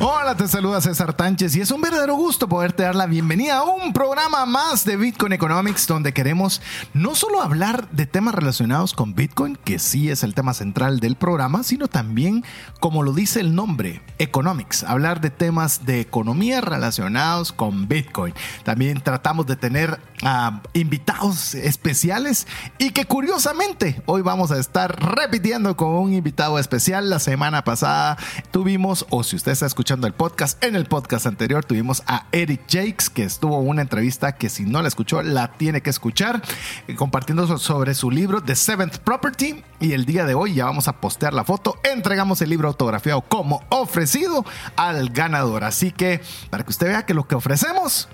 Hola, te saluda César Tánchez y es un verdadero gusto poderte dar la bienvenida a un programa más de Bitcoin Economics donde queremos no solo hablar de temas relacionados con Bitcoin, que sí es el tema central del programa, sino también, como lo dice el nombre, Economics, hablar de temas de economía relacionados con Bitcoin. También tratamos de tener uh, invitados especiales y que curiosamente hoy vamos a estar repitiendo con un invitado especial. La semana pasada tuvimos, o si usted está escuchando, el podcast. En el podcast anterior tuvimos a Eric Jakes, que estuvo una entrevista que si no la escuchó, la tiene que escuchar, eh, compartiendo sobre su libro The Seventh Property. Y el día de hoy ya vamos a postear la foto. Entregamos el libro autografiado como ofrecido al ganador. Así que para que usted vea que lo que ofrecemos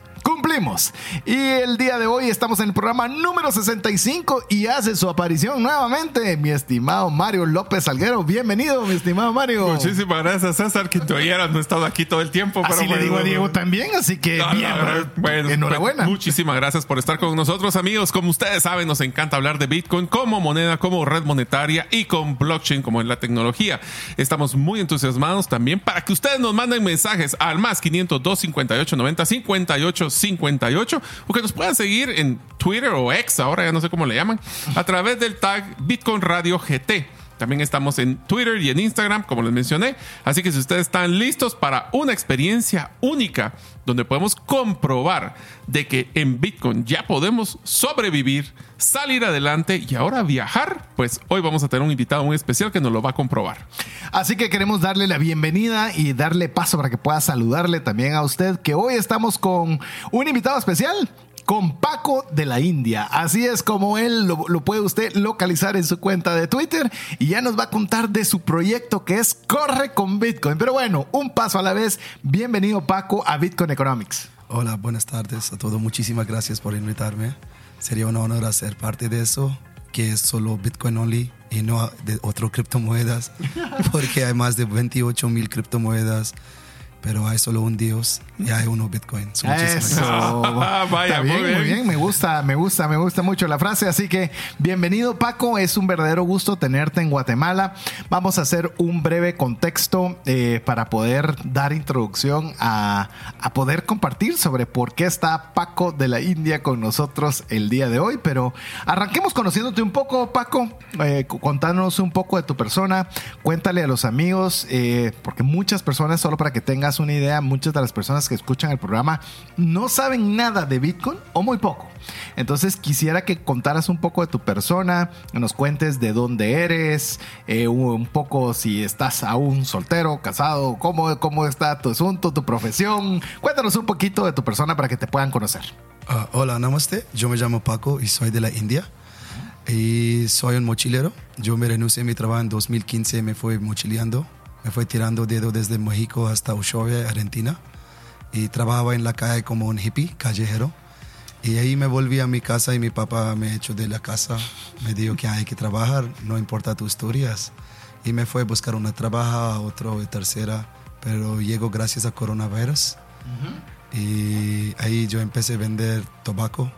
cumplimos. Y el día de hoy estamos en el programa número 65 y hace su aparición nuevamente mi estimado Mario López Salguero. Bienvenido, mi estimado Mario. Muchísimas gracias, César, que todavía no he estado aquí todo el tiempo. Así le digo a Diego también, así que bien, bueno, enhorabuena. Muchísimas gracias por estar con nosotros, amigos. Como ustedes saben, nos encanta hablar de Bitcoin como moneda, como red monetaria y con blockchain como en la tecnología. Estamos muy entusiasmados también para que ustedes nos manden mensajes al más 502 58 90 58 58 o que nos puedan seguir en Twitter o X, ahora ya no sé cómo le llaman, a través del tag Bitcoin Radio GT. También estamos en Twitter y en Instagram, como les mencioné. Así que si ustedes están listos para una experiencia única donde podemos comprobar de que en Bitcoin ya podemos sobrevivir, salir adelante y ahora viajar, pues hoy vamos a tener un invitado muy especial que nos lo va a comprobar. Así que queremos darle la bienvenida y darle paso para que pueda saludarle también a usted, que hoy estamos con un invitado especial con Paco de la India. Así es como él lo, puede usted localizar en su cuenta de Twitter y ya nos va a contar de su proyecto que es Corre con Bitcoin. Pero bueno, un paso a la vez. Bienvenido Paco a Bitcoin Economics. Hola, buenas tardes a todos. Muchísimas gracias por invitarme. Sería un honor hacer parte de eso, que es solo Bitcoin only y no de otras criptomonedas, porque hay más de 28 mil criptomonedas pero hay solo un Dios y hay uno Bitcoin. Eso. Vaya, muy, bien, muy bien. Me gusta, me gusta, me gusta mucho la frase. Así que bienvenido, Paco. Es un verdadero gusto tenerte en Guatemala. Vamos a hacer un breve contexto eh, para poder dar introducción a, a, poder compartir sobre por qué está Paco de la India con nosotros el día de hoy. Pero arranquemos conociéndote un poco, Paco. Eh, contándonos un poco de tu persona. Cuéntale a los amigos, eh, porque muchas personas, solo para que tengas una idea, muchas de las personas que escuchan el programa no saben nada de Bitcoin o muy poco. Entonces quisiera que contaras un poco de tu persona, nos cuentes de dónde eres, eh, un poco si estás aún soltero, casado, cómo, cómo está tu asunto, tu profesión. Cuéntanos un poquito de tu persona para que te puedan conocer. Uh, hola, namaste. Yo me llamo Paco y soy de la India. Y soy un mochilero. Yo me renuncié a mi trabajo en 2015, me fui mochileando me fue tirando dedo desde México hasta Ushuaia, Argentina. Y trabajaba en la calle como un hippie, callejero. Y ahí me volví a mi casa y mi papá me echó de la casa. Me dijo que hay que trabajar, no importa tus historias. Y me fue a buscar una trabaja, otro, tercera. Pero llegó gracias a coronavirus. Y ahí yo empecé a vender tabaco.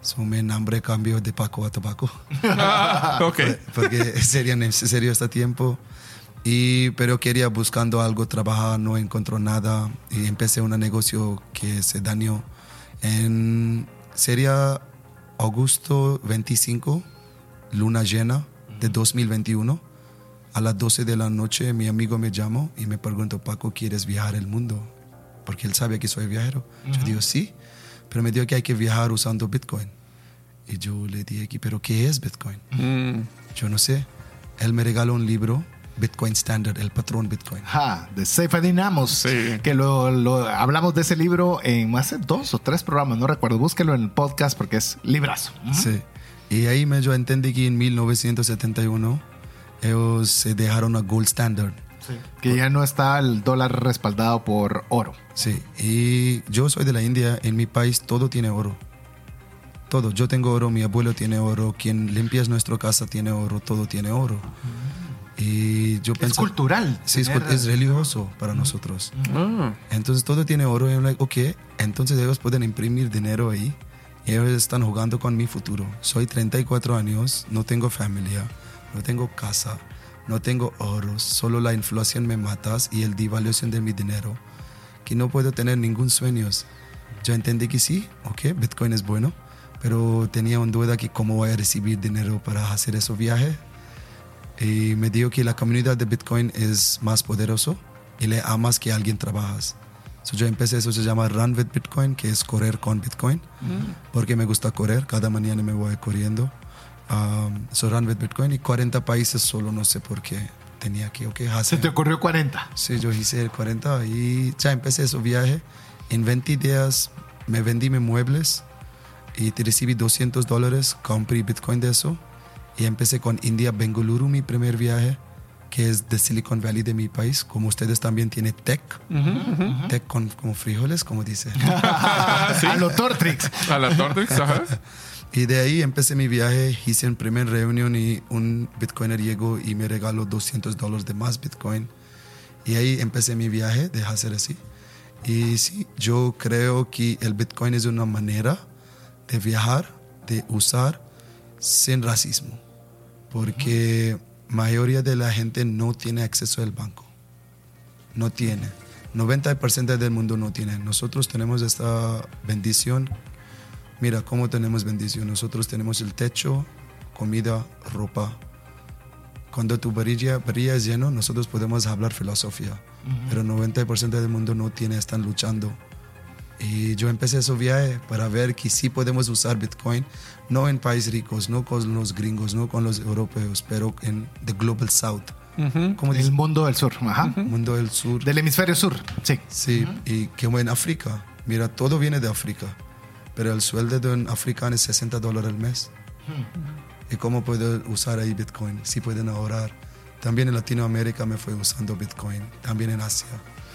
Su mi nombre cambió de Paco a tabaco. ok. Porque sería necesario este tiempo. Y, pero quería buscando algo, trabajar, no encontró nada y empecé un negocio que se dañó. En, sería agosto 25, luna llena de 2021. A las 12 de la noche mi amigo me llamó y me preguntó, Paco, ¿quieres viajar el mundo? Porque él sabe que soy viajero. Yo digo, sí, pero me dijo que hay que viajar usando Bitcoin. Y yo le dije, ¿pero qué es Bitcoin? Mm. Yo no sé. Él me regaló un libro Bitcoin Standard, el patrón Bitcoin. Ja, de Seif Amos, sí. que lo, hablamos de ese libro en más de dos o tres programas, no recuerdo, búsquelo en el podcast porque es librazo. Sí, y ahí me yo entendí que en 1971 ellos se dejaron a Gold Standard Que ya no está el dólar respaldado por oro. Sí, y yo soy de la India, en mi país todo tiene oro. Todo, yo tengo oro, mi abuelo tiene oro, quien limpia nuestra casa tiene oro, todo tiene oro. Y yo Es pensé, cultural. Sí, es, es religioso para nosotros. Ah, Entonces todo tiene oro. Y I'm like, ok, entonces ellos pueden imprimir dinero ahí. Y ellos están jugando con mi futuro. Soy 34 años, no tengo familia, no tengo casa, no tengo oro. Solo la inflación me matas y el devaluación de mi dinero. Que no puedo tener ningún sueño. Yo entendí que sí, ok, Bitcoin es bueno. Pero tenía una duda que cómo voy a recibir dinero para hacer ese viaje. Y me dijo que la comunidad de Bitcoin es más poderoso y le amas que alguien trabajas. So yo empecé, eso se llama Run with Bitcoin, que es correr con Bitcoin, porque me gusta correr, cada mañana me voy corriendo. Um, so Run with Bitcoin y 40 países solo, no sé por qué tenía que, ok, Se hacer. te ocurrió 40. Sí, yo hice el 40 y ya empecé ese viaje. En 20 días me vendí mis muebles y te recibí 200 dólares, compré Bitcoin de eso y empecé con India, Bengaluru, mi primer viaje, que es de Silicon Valley de mi país. Como ustedes también tienen tech, tech con como frijoles, como dice. A lo Tortrix. a la Tortrix, ajá. Y de ahí empecé mi viaje, hice en primera reunión y un bitcoiner llegó y me regaló 200 dólares de más bitcoin. Y ahí empecé mi viaje de hacer así. Y sí, yo creo que el bitcoin es una manera de viajar, de usar sin racismo. Porque mayoría de la gente no tiene acceso al banco. No tiene. 90% del mundo no tiene. Nosotros tenemos esta bendición Mira cómo tenemos bendición. Nosotros tenemos el techo, comida, ropa. Cuando tu barriga, barriga es lleno, nosotros podemos hablar filosofía. Pero 90% del mundo no tiene, están luchando. Y yo empecé ese viaje para ver que sí podemos usar Bitcoin, no en países ricos, no con los gringos, no con los europeos, pero en the global south. ¿Cómo El dice? mundo del sur. Ajá. Mundo del sur. Del hemisferio sur. Sí. Sí, y como en África. Mira, todo viene de África. Pero el sueldo de un africano es 60 dólares al mes. ¿Y cómo puedo usar ahí Bitcoin? Sí pueden ahorrar. También en Latinoamérica me fue usando Bitcoin. También en Asia.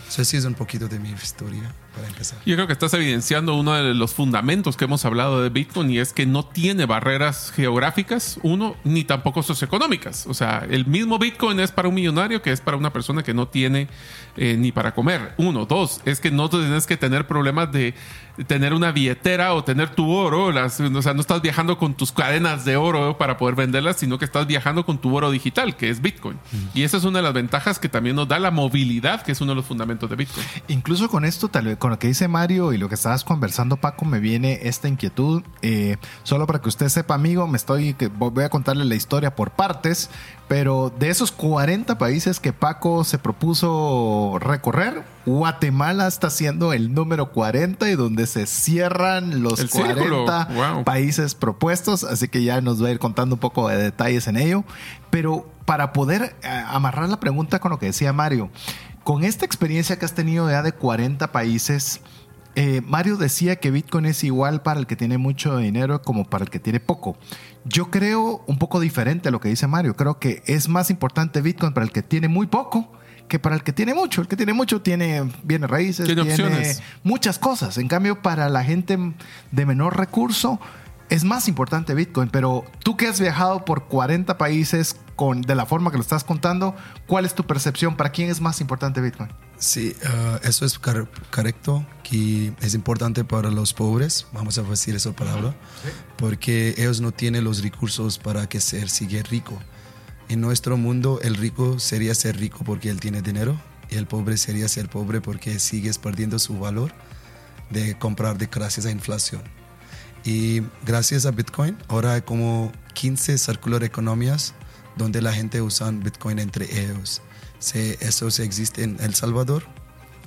Eso sí es un poquito de mi historia para empezar. Yo creo que estás evidenciando uno de los fundamentos que hemos hablado de Bitcoin y es que no tiene barreras geográficas, uno, ni tampoco socioeconómicas. O sea, el mismo Bitcoin es para un millonario que es para una persona que no tiene eh, ni para comer. Uno, dos, es que no tienes que tener problemas de tener una billetera o tener tu oro. Las, o sea, no estás viajando con tus cadenas de oro para poder venderlas, sino que estás viajando con tu oro digital, que es Bitcoin. Y esa es una de las ventajas que también nos da la movilidad, que es uno de los fundamentos de Bitcoin. Incluso con esto, tal vez con lo que dice Mario y lo que estabas conversando, Paco, me viene esta inquietud. Eh, solo para que usted sepa, amigo, me estoy voy a contarle la historia por partes, pero de esos 40 países que Paco se propuso recorrer, Guatemala está siendo el número 40 y donde se cierran los El 40 círculo. Wow. países propuestos, así que ya nos va a ir contando un poco de detalles en ello. Pero para poder eh, amarrar la pregunta con lo que decía Mario, con esta experiencia que has tenido ya de 40 países, eh, Mario decía que Bitcoin es igual para el que tiene mucho dinero como para el que tiene poco. Yo creo un poco diferente a lo que dice Mario. Creo que es más importante Bitcoin para el que tiene muy poco que para el que tiene mucho. El que tiene mucho tiene bienes raíces, Tiene muchas cosas. En cambio, para la gente de menor recurso es más importante Bitcoin. Pero tú que has viajado por 40 países con, de la forma que lo estás contando, ¿cuál es tu percepción? ¿Para quién es más importante Bitcoin? Sí, ah, eso es cor- correcto, que es importante para los pobres, vamos a decir esa palabra, porque ellos no tienen los recursos para que ser sigue rico. En nuestro mundo el rico sería ser rico porque él tiene dinero y el pobre sería ser pobre porque sigues perdiendo su valor de comprar de gracias a inflación. Y gracias a Bitcoin, ahora hay como 15 circular economías donde la gente usa Bitcoin entre ellos. Se, eso se existe en El Salvador.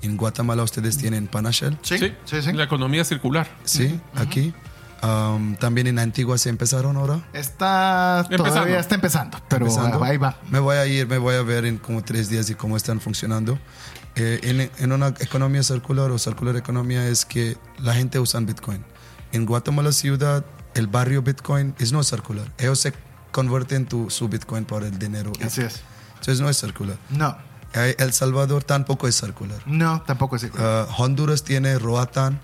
En Guatemala ustedes tienen Panashell. Sí, sí, sí. La economía circular. Sí, aquí. Um, también en Antigua se empezaron ahora. Está Empezando. todavía está empezando, pero Empezando. ahí va. Me voy a ir, me voy a ver en como tres días y cómo están funcionando. Eh, en, en una economía circular o circular economía es que la gente usa Bitcoin. En Guatemala ciudad, el barrio Bitcoin es no circular. Ellos se convierten tu, su Bitcoin por el dinero. Así es. Entonces no es circular. No. Eh, El Salvador tampoco es circular. No, tampoco es circular. Uh, Honduras tiene Roatán.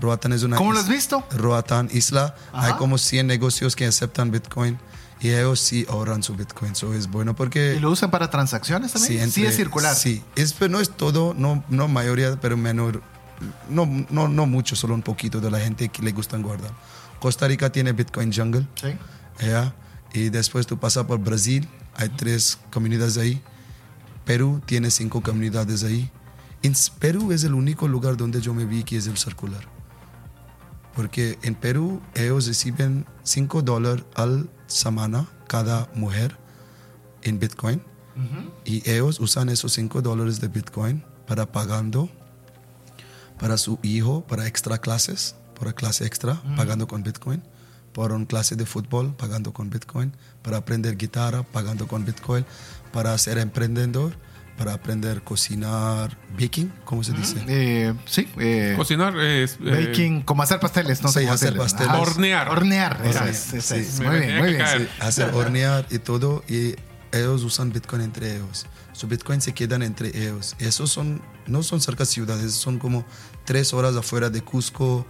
Roatán es una ¿Cómo lo has visto? Roatán, isla. Hay como 100 negocios que aceptan Bitcoin y ellos sí ahorran su Bitcoin. Eso es bueno porque... ¿Y lo usan para transacciones también? Sí, entre- es circular. Sí, es, pero no es todo, no, no mayoría, pero menor. No, no, no mucho, solo un poquito de la gente que le gustan guardar. Costa Rica tiene Bitcoin Jungle. Sí. ¿ya? Y después tú pasas por Brasil, hay tres comunidades ahí. Perú tiene cinco comunidades ahí. En Perú es el único lugar donde yo me vi que es el circular. Porque en Perú ellos reciben 5 dólares al semana cada mujer en Bitcoin. Y ellos usan esos 5 dólares de Bitcoin para pagando para su hijo, para extra clases, para clase extra, pagando con Bitcoin, para una clase de fútbol, pagando con Bitcoin, para aprender guitarra, pagando con Bitcoin, para ser emprendedor, para aprender cocinar, baking, ¿cómo se dice? Eh, sí. eh, Cocinar es. eh, baking, como hacer pasteles, no Sí, sé cómo hacer pasteles. Hornear. Hornear, esa Hornear, es, esa sí. es. Me Muy bien, muy bien. sí. hacer hornear y todo y ellos usan Bitcoin entre ellos. Su Bitcoin se quedan entre ellos. Esos son no son cerca de ciudades, son como tres horas afuera de Cusco,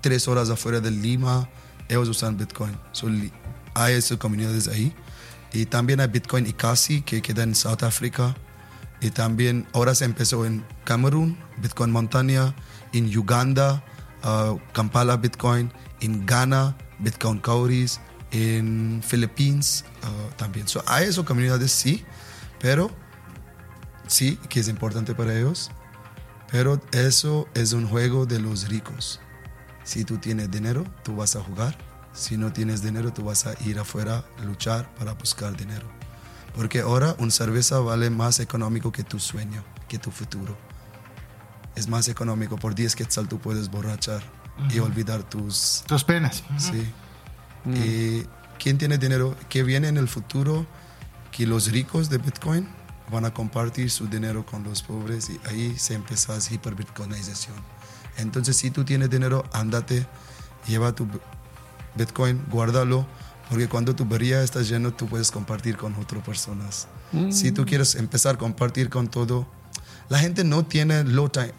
tres horas afuera de Lima. Ellos usan Bitcoin. So, hay esas comunidades ahí. Y también hay Bitcoin Ikasi que queda en South Africa. Y también ahora se empezó en Camerún, Bitcoin Montaña, en Uganda, uh, Kampala Bitcoin, en Ghana, Bitcoin Cauris, en Philippines uh, también. So, hay esas comunidades, sí, pero sí, que es importante para ellos, pero eso es un juego de los ricos. Si tú tienes dinero, tú vas a jugar. Si no tienes dinero, tú vas a ir afuera a luchar para buscar dinero. Porque ahora una cerveza vale más económico que tu sueño, que tu futuro. Es más económico. Por 10 quetzal tú puedes borrachar y olvidar tus... Tus penas. Sí. Y quién tiene dinero que viene en el futuro que los ricos de Bitcoin van a compartir su dinero con los pobres y ahí se empieza la hiperbitcoinización. Entonces, si tú tienes dinero, ándate, lleva tu Bitcoin, guárdalo, porque cuando tu barriga está lleno, tú puedes compartir con otras personas. Si tú quieres empezar a compartir con todo, la gente no tiene low time.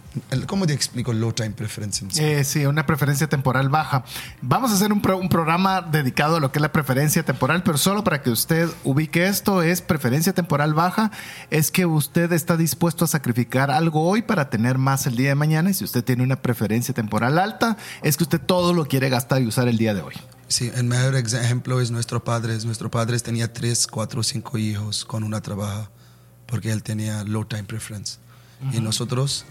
¿Cómo te explico low time preference? Eh, sí, una preferencia temporal baja. Vamos a hacer un, pro- un programa dedicado a lo que es la preferencia temporal, pero solo para que usted ubique esto, es preferencia temporal baja, es que usted está dispuesto a sacrificar algo hoy para tener más el día de mañana, y si usted tiene una preferencia temporal alta, es que usted todo lo quiere gastar y usar el día de hoy. Sí, el mejor ejemplo es nuestro padre. Nuestro padre tenía tres, cuatro, cinco hijos con una trabaja porque él tenía low time preference. Y nosotros,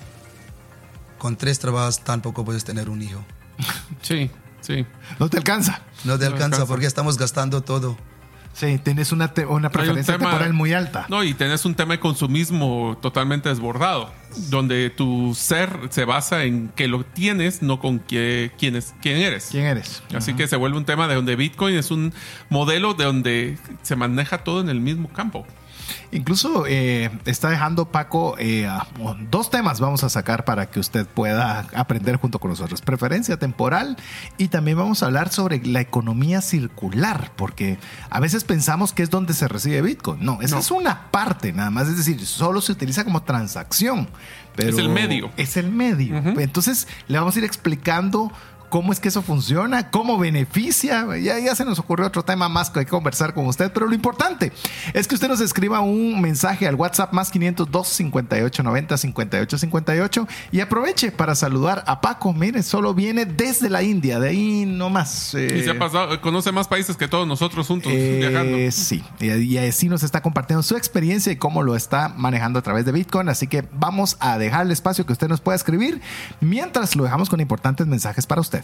con tres trabajos, tampoco puedes tener un hijo. Sí, sí. No te alcanza. No te No alcanza alcanza. porque estamos gastando todo. Sí, tienes una, te- una Hay un preferencia tema- temporal muy alta. No, y tenés un tema de consumismo totalmente desbordado, donde tu ser se basa en que lo tienes, no con qué, quién, es, quién eres. ¿Quién eres? Así que se vuelve un tema de donde Bitcoin es un modelo de donde se maneja todo en el mismo campo. Incluso eh, está dejando Paco eh, dos temas vamos a sacar para que usted pueda aprender junto con nosotros. Preferencia temporal y también vamos a hablar sobre la economía circular, porque a veces pensamos que es donde se recibe Bitcoin. No, esa No. es una parte nada más, es decir, solo se utiliza como transacción. Pero Es el medio. Es el medio. Entonces le vamos a ir explicando cómo es que eso funciona, cómo beneficia. Ya, ya se nos ocurrió otro tema más que hay que conversar con usted, pero lo importante es que usted nos escriba un mensaje al WhatsApp más 502 58 90 58 58 y aproveche para saludar a Paco. Mire, solo viene desde la India, de ahí no más. Y se ha pasado, conoce más países que todos nosotros juntos Eh, viajando. sí, y, y así nos está compartiendo su experiencia y cómo lo está manejando a través de Bitcoin. Así que vamos a dejar el espacio que usted nos pueda escribir mientras lo dejamos con importantes mensajes para usted.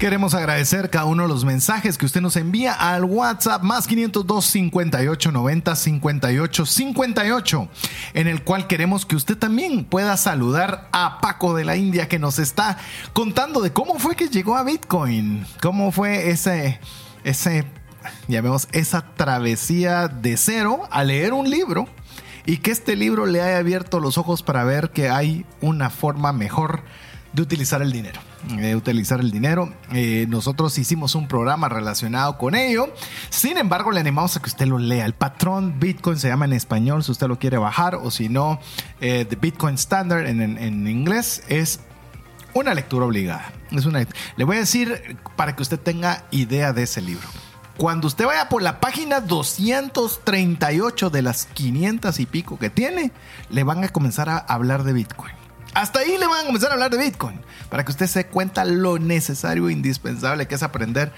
Queremos agradecer cada uno de los mensajes que usted nos envía al WhatsApp más 502 58 90 58 58, en el cual queremos que usted también pueda saludar a Paco de la India que nos está contando de cómo fue que llegó a Bitcoin, cómo fue ese, ese, llamemos, esa travesía de cero a leer un libro y que este libro le haya abierto los ojos para ver que hay una forma mejor de utilizar el dinero. De utilizar el dinero. Eh, nosotros hicimos un programa relacionado con ello. Sin embargo, le animamos a que usted lo lea. El patrón Bitcoin se llama en español, si usted lo quiere bajar, o si no, eh, The Bitcoin Standard en, en, inglés es una lectura obligada. Es una, le voy a decir para que usted tenga idea de ese libro. Cuando usted vaya por la página 238 de las 500 y pico que tiene, le van a comenzar a hablar de Bitcoin. Hasta ahí le van a comenzar a hablar de Bitcoin, para que usted se cuenta lo necesario e indispensable que es aprender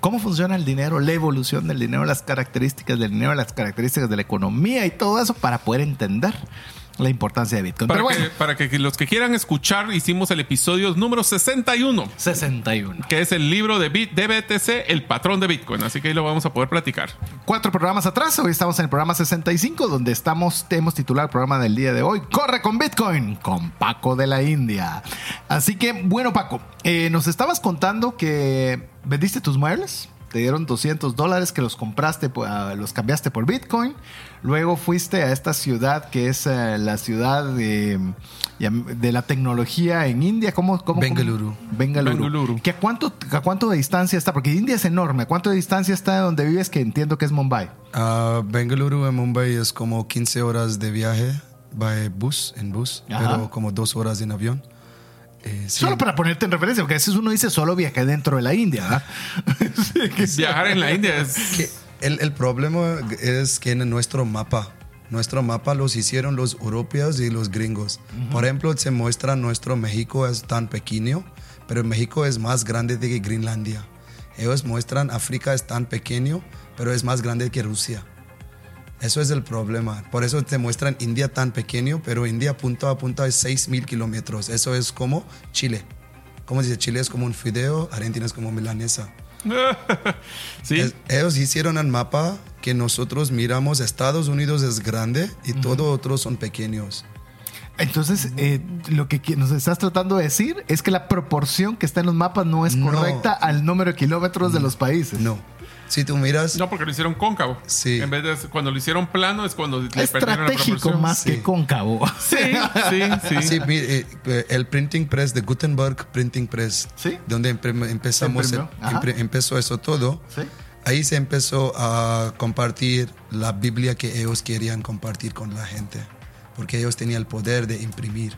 cómo funciona el dinero, la evolución del dinero, las características del dinero, las características de la economía y todo eso para poder entender la importancia de Bitcoin. Para, que, para que los que quieran escuchar, hicimos el episodio número 61. 61. Que es el libro de, Bit, de BTC, el patrón de Bitcoin. Así que ahí lo vamos a poder platicar. Cuatro programas atrás, hoy estamos en el programa 65, donde estamos, hemos titulado el programa del día de hoy, Corre con Bitcoin, con Paco de la India. Así que, bueno, Paco, eh, nos estabas contando que vendiste tus muebles te dieron 200 dólares que los compraste, ah, los cambiaste por Bitcoin. Luego fuiste a esta ciudad que es eh, la ciudad de, de, la tecnología en India. ¿Cómo? cómo Bengaluru. Bengaluru. ¿Que a, cuánto, ¿A cuánto de distancia está? Porque India es enorme. ¿A cuánto de distancia está de donde vives que entiendo que es Mumbai? Uh, Bengaluru en Mumbai es como 15 horas de viaje. En bus, en bus, pero como dos horas en avión. Eh, solo para ponerte en referencia, porque a veces uno dice solo viajé dentro de la India. Viajar en la India es... el, el, problema es que en nuestro mapa, nuestro mapa los hicieron los europeos y los gringos. Por ejemplo, se muestra nuestro México es tan pequeño, pero México es más grande que Greenlandia. Ellos muestran África es tan pequeño, pero es más grande que Rusia. Eso es el problema. Por eso te muestran India tan pequeño, pero India punto a punto es 6.000 kilómetros. Eso es como Chile. Como dice, Chile es como un fideo, Argentina es como milanesa. ¿Sí? ellos hicieron el mapa que nosotros miramos, Estados Unidos es grande y todos otros son pequeños. Entonces, eh, lo que nos estás tratando de decir es que la proporción que está en los mapas no es correcta al número de kilómetros de los países. No. Si tú miras. No, porque lo hicieron cóncavo. Sí. En vez de cuando lo hicieron plano es cuando le Estratégico más que cóncavo. Sí, sí, sí. sí eh, el printing press de Gutenberg Printing Press. Sí. Donde empezamos, empezó eso todo. Sí. Ahí se empezó a compartir la Biblia que ellos querían compartir con la gente. Porque ellos tenían el poder de imprimir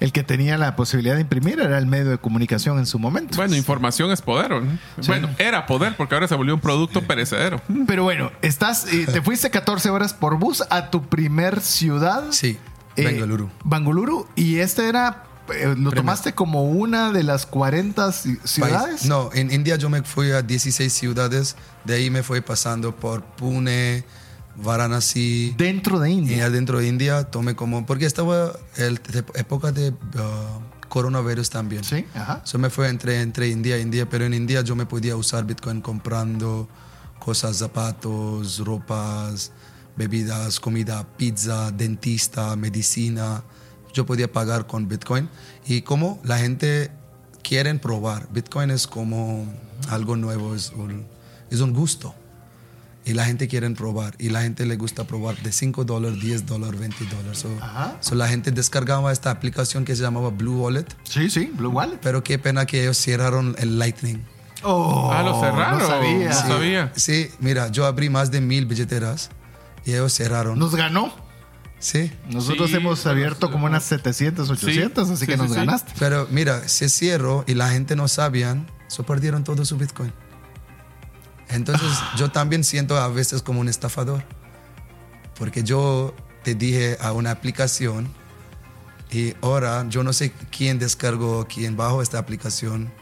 el que tenía la posibilidad de imprimir era el medio de comunicación en su momento. Bueno, información es poder. Bueno, era poder porque ahora se volvió un producto perecedero. Pero bueno, estás, eh, te fuiste 14 horas por bus a tu primer ciudad. Sí, eh, Bangalore. Bangalore. Y este era eh, ¿Lo tomaste como una de las 40 ciudades? No, en India yo me fui a 16 ciudades, de ahí me fui pasando por Pune, Varanasi. Dentro de India. dentro de India tomé como, porque estaba el, época de uh, coronavirus también. Sí, ajá. Eso me fue entre, entre India India, pero en India yo me podía usar Bitcoin comprando cosas, zapatos, ropas, bebidas, comida, pizza, dentista, medicina. Yo podía pagar con Bitcoin. Y como la gente quiere probar, Bitcoin es como algo nuevo, es es un gusto. Y la gente quiere probar y la gente le gusta probar de 5 dólares, 10 dólares, 20 dólares. So, Ajá. so la gente descargaba esta aplicación que se llamaba Blue Wallet, Sí, sí, Blue Wallet. pero qué pena que ellos cerraron el Lightning. Oh, ah, lo cerraron. No sabía. No sabía. Sí, mira, yo abrí más de mil billeteras y ellos cerraron. Nos ganó. Sí, Nosotros Sí, hemos abierto como unas 700, 800, así sí, que sí, nos sí. ganaste. pero mira, se cerró y la gente no sabían, so perdieron todo su Bitcoin. Entonces yo también siento a veces como un estafador, porque yo te dije a una aplicación y ahora yo no sé quién descargó, quién bajó esta aplicación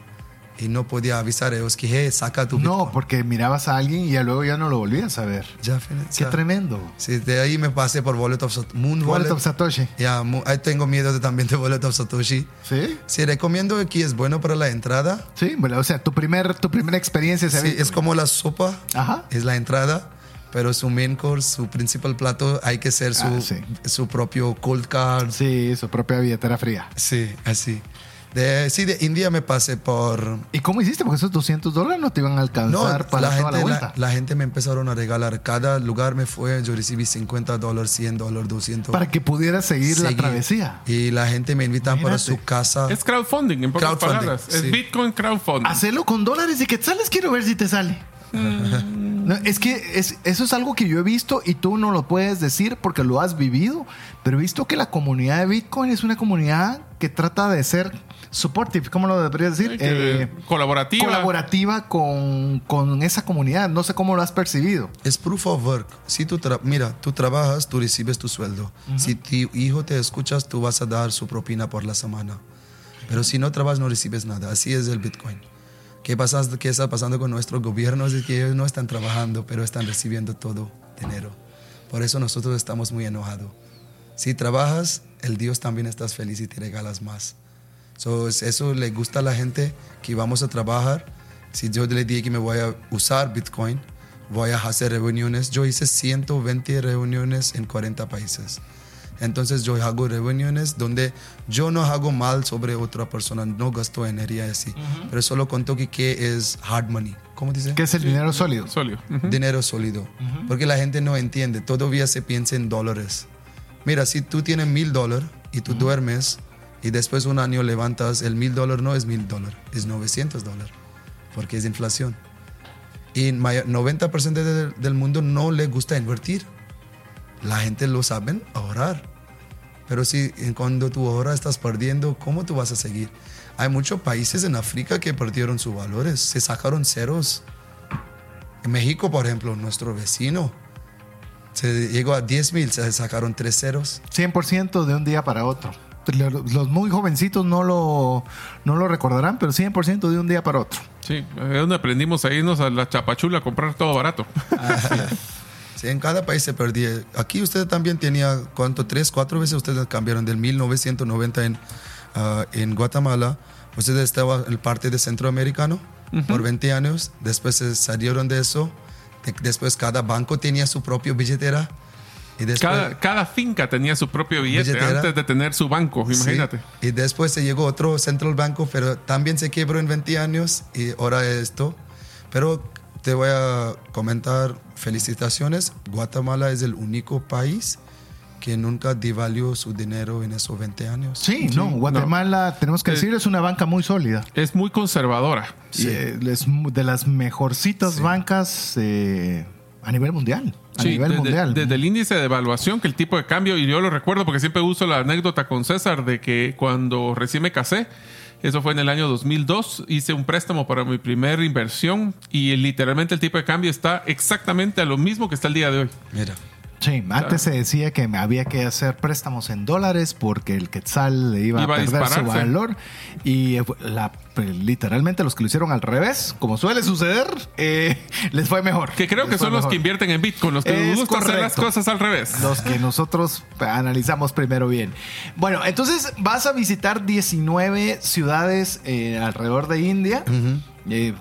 y no podía avisar a ellos que, hey, saca tu Bitcoin. No, porque mirabas a alguien y ya luego ya no lo volvías a ver. Ya, Qué tremendo. Sí, de ahí me pasé por Wallet of Sat- Moon Wallet Wallet. of Satoshi. Ya, ahí tengo miedo de, también de Wallet of Satoshi. ¿Sí? Sí, recomiendo aquí es bueno para la entrada. Sí, bueno, o sea, tu, primer, tu primera experiencia se Sí, es como la sopa, Ajá. es la entrada, pero su main course, su principal plato, hay que ser su, Ah, sí. su propio cold card. Sí, su propia billetera fría. Sí, así. De, sí, de India me pasé por... ¿Y cómo hiciste? Porque esos 200 dólares no te iban a No, alcanzar para la toda gente, la la, vuelta. la gente me empezaron a regalar. Cada lugar me fue, yo recibí 50 dólares, 100 dólares, 200. para que pudieras seguir, la seguir. travesía. Y la gente me invitan para su casa. Es crowdfunding, en pocas Crowdfunding, palabras. Es sí. Bitcoin crowdfunding. Hacerlo con dólares y quetzales, quiero ver si te sale. No, es que es- eso es algo que yo he visto y tú no lo puedes decir porque lo has vivido, pero he visto que la comunidad de Bitcoin es una comunidad que trata de ser supportive, ¿cómo lo debería decir? Que- Eh, colaborativa. colaborativa con, con esa comunidad. No sé cómo lo has percibido. Es proof of work. Si tú mira, tú trabajas, tú recibes tu sueldo. Si tu hijo te escuchas, tú vas a dar su propina por la semana. Pero si no trabajas, no recibes nada. Así es el Bitcoin. ¿Qué, pasa, ¿Qué está pasando con nuestros gobiernos? Es que ellos no están trabajando, pero están recibiendo todo dinero. Por eso nosotros estamos muy enojados. Si trabajas, el Dios también estás feliz y te regalas más. So, es- eso le gusta a la gente que vamos a trabajar. Si yo le dije que me voy a usar Bitcoin, voy a hacer reuniones. Yo hice 120 reuniones en 40 países. Entonces yo hago reuniones donde yo no hago mal sobre otra persona, no gasto energía así, pero solo conto que qué es hard money. ¿Cómo dice? ¿Qué es el dinero sólido? Sólido. Dinero sólido. Porque la gente no entiende, todavía se piensa en dólares. Mira, si tú tienes mil dólares y tú duermes y después un año levantas, el mil dólares no es mil dólares, es 900 dólares, porque es inflación. Y mayor- 90% de- del mundo no le gusta invertir. La gente lo sabe ahorrar. Pero si eh, cuando tú ahorras estás perdiendo, ¿cómo tú vas a seguir? Hay muchos países en África que perdieron sus valores, se sacaron ceros. En México, por ejemplo, nuestro vecino, se llegó a 10 mil, se sacaron tres ceros. 100% de un día para otro. Los muy jovencitos no lo, no lo recordarán, pero 100% de un día para otro. Sí, es donde aprendimos a irnos a la chapachula a comprar todo barato. Sí, en cada país se perdía. Aquí usted también tenía, ¿cuánto? Tres, cuatro veces ustedes cambiaron del 1990 en, ah, en Guatemala. Ustedes estaban en parte de centroamericano por 20 años. Después se salieron de eso. De- después cada banco tenía su propio billetera. Y después, Cada, cada finca tenía su propio billete Billetera. antes de tener su banco, Sí. imagínate. Y después se llegó otro central banco, pero también se quebró en 20 años y ahora esto. Pero te voy a comentar felicitaciones. Guatemala es el único país que nunca devaluó su dinero en esos 20 años. Sí, no, Guatemala, tenemos que Eh, decir, es una banca muy sólida. Es muy conservadora. Y, eh, es de las mejorcitas bancas eh, a nivel mundial. A Sí, nivel desde, mundial. desde el índice de evaluación, que el tipo de cambio, y yo lo recuerdo porque siempre uso la anécdota con César de que cuando recién me casé, eso fue en el año 2002, hice un préstamo para mi primera inversión y literalmente el tipo de cambio está exactamente a lo mismo que está el día de hoy. Mira, Sí, antes se decía que había que hacer préstamos en dólares porque el quetzal le iba, Iba a a perder su valor. Y eh, la- pues, literalmente los que lo hicieron al revés, como suele suceder, eh, les fue mejor. Que creo Les que son los que invierten en Bitcoin, los que Es nos gusta hacer las cosas al revés. Los que nosotros analizamos primero bien. Bueno, entonces vas a visitar 19 ciudades eh, alrededor de India. Eh,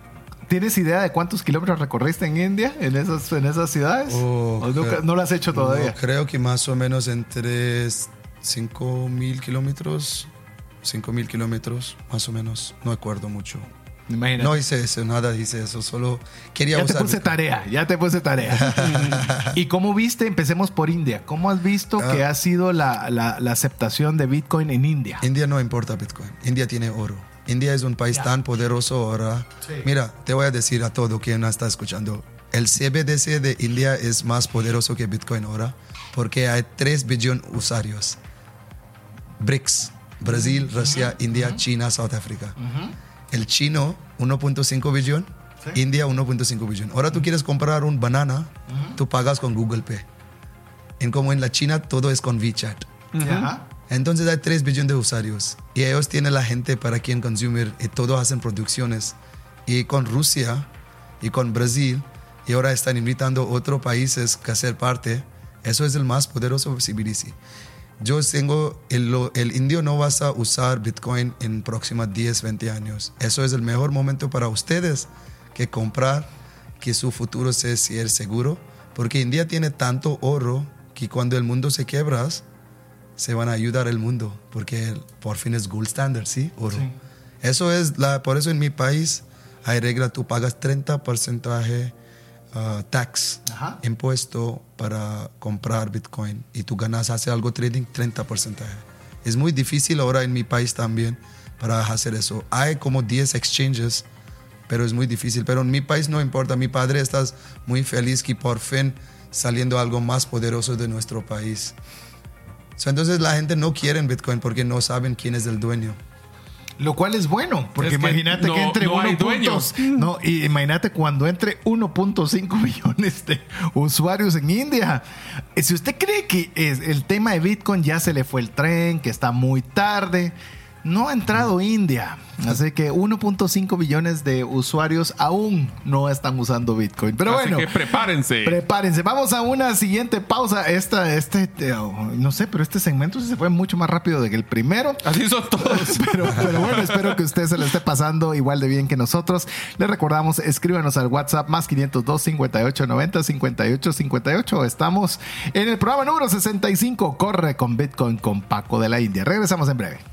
¿Tienes idea de cuántos kilómetros recorriste en India, en esas, en esas ciudades? Oh, ¿O nunca- no lo has hecho todavía? no, creo que más o menos entre 5 mil kilómetros, 5 mil kilómetros, más o menos. No acuerdo mucho. Imagínate. No hice eso, nada hice eso, solo quería ya te usar puse Bitcoin. tarea, ya te puse tarea. ¿Y cómo viste? Empecemos por India. ¿Cómo has visto Ah. que ha sido la, la- la aceptación de Bitcoin en India? India no importa Bitcoin. India tiene oro. India es un país tan poderoso ahora. Mira, te voy a decir a todo quien está escuchando. El CBDC de India es más poderoso que Bitcoin ahora porque hay 3 billones usuarios. BRICS, Brasil, Rusia, India, China, South Africa. El chino, 1.5 billón. India, 1.5 billón. Ahora tú quieres comprar un banana, tú pagas con Google Pay. En como en la China, todo es con WeChat. Entonces hay 3 billones de usuarios y ellos tienen la gente para quien consumir y todos hacen producciones. Y con Rusia y con Brasil y ahora están invitando otros países a ser parte. Eso es el más poderoso CBDC. Yo tengo, el, el indio no vas a usar Bitcoin en próximos 10, 20 años. Eso es el mejor momento para ustedes que comprar, que su futuro sea seguro, porque India tiene tanto oro que cuando el mundo se quebra, se van a ayudar el mundo, porque por fin es gold standard, ¿sí? Oro. Eso es la, por eso en mi país hay regla, tú pagas 30 porcentaje ah, tax, Ajá. impuesto para comprar Bitcoin y tú ganas, hace algo trading, 30 porcentaje. Es muy difícil ahora en mi país también para hacer eso. Hay como 10 exchanges, pero es muy difícil. Pero en mi país no importa. Mi padre está muy feliz que por fin saliendo algo más poderoso de nuestro país. So, entonces la gente no quiere en Bitcoin porque no saben quién es el dueño. Lo cual es bueno, porque Es que imagínate no- que entre no hay 1. dueños. No, y imagínate cuando entre 1.5 millones de usuarios en India. Si usted cree que es- el tema de Bitcoin ya se le fue el tren, que está muy tarde, no ha entrado India. Así que 1.5 billones de usuarios aún no están usando Bitcoin. Pero Así bueno. que prepárense. Prepárense, vamos a una siguiente pausa. Esta, este, eh, no sé, pero este segmento se fue mucho más rápido de que el primero. Así son todos. Pero, pero bueno, espero que usted se lo esté pasando igual de bien que nosotros. Le recordamos, escríbanos al WhatsApp más 502 58 90 58 58. Estamos en el programa número 65. Corre con Bitcoin con Paco de la India. Regresamos en breve.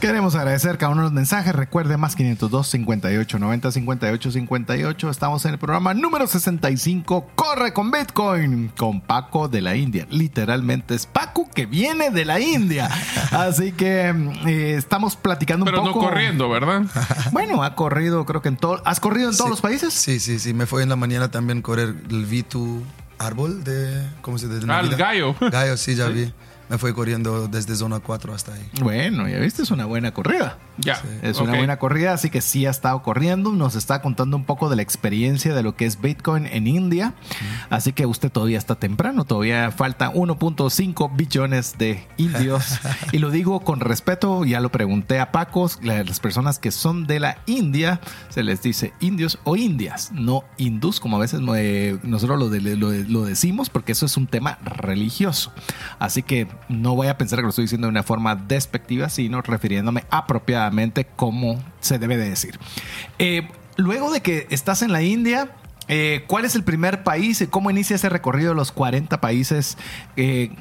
Queremos agradecer cada uno de los mensajes. Recuerde más 502 58 90 58 58. Estamos en el programa número 65. Corre con Bitcoin con Paco de la India. Literalmente es Paco que viene de la India. Así que eh, estamos platicando un Pero no poco. corriendo, ¿verdad? Bueno, ha corrido, creo que en todo. ¿Has corrido en todos Sí. los países? Sí, sí, sí. Me fue en la mañana también correr el V2 árbol de. ¿Cómo se dice? Ah, el gallo. Gallo, sí, ya vi. Me fue corriendo desde zona 4 hasta ahí. Bueno, ya viste, es una buena corrida. Ya. Es una buena corrida, así que sí ha estado corriendo. Nos está contando un poco de la experiencia de lo que es Bitcoin en India. Así que usted todavía está temprano, todavía falta 1.5 billones de indios. y lo digo con respeto, ya lo pregunté a Paco, la- las personas que son de la India, se les dice indios o indias, no hindús, como a veces nosotros lo, de- lo- lo decimos, porque eso es un tema religioso. Así que no voy a pensar que lo estoy diciendo de una forma despectiva, sino refiriéndome apropiadamente como se debe de decir. Eh, luego de que estás en la India, Eh, ¿Cuál es el primer país y cómo inicia ese recorrido de los 40 países eh,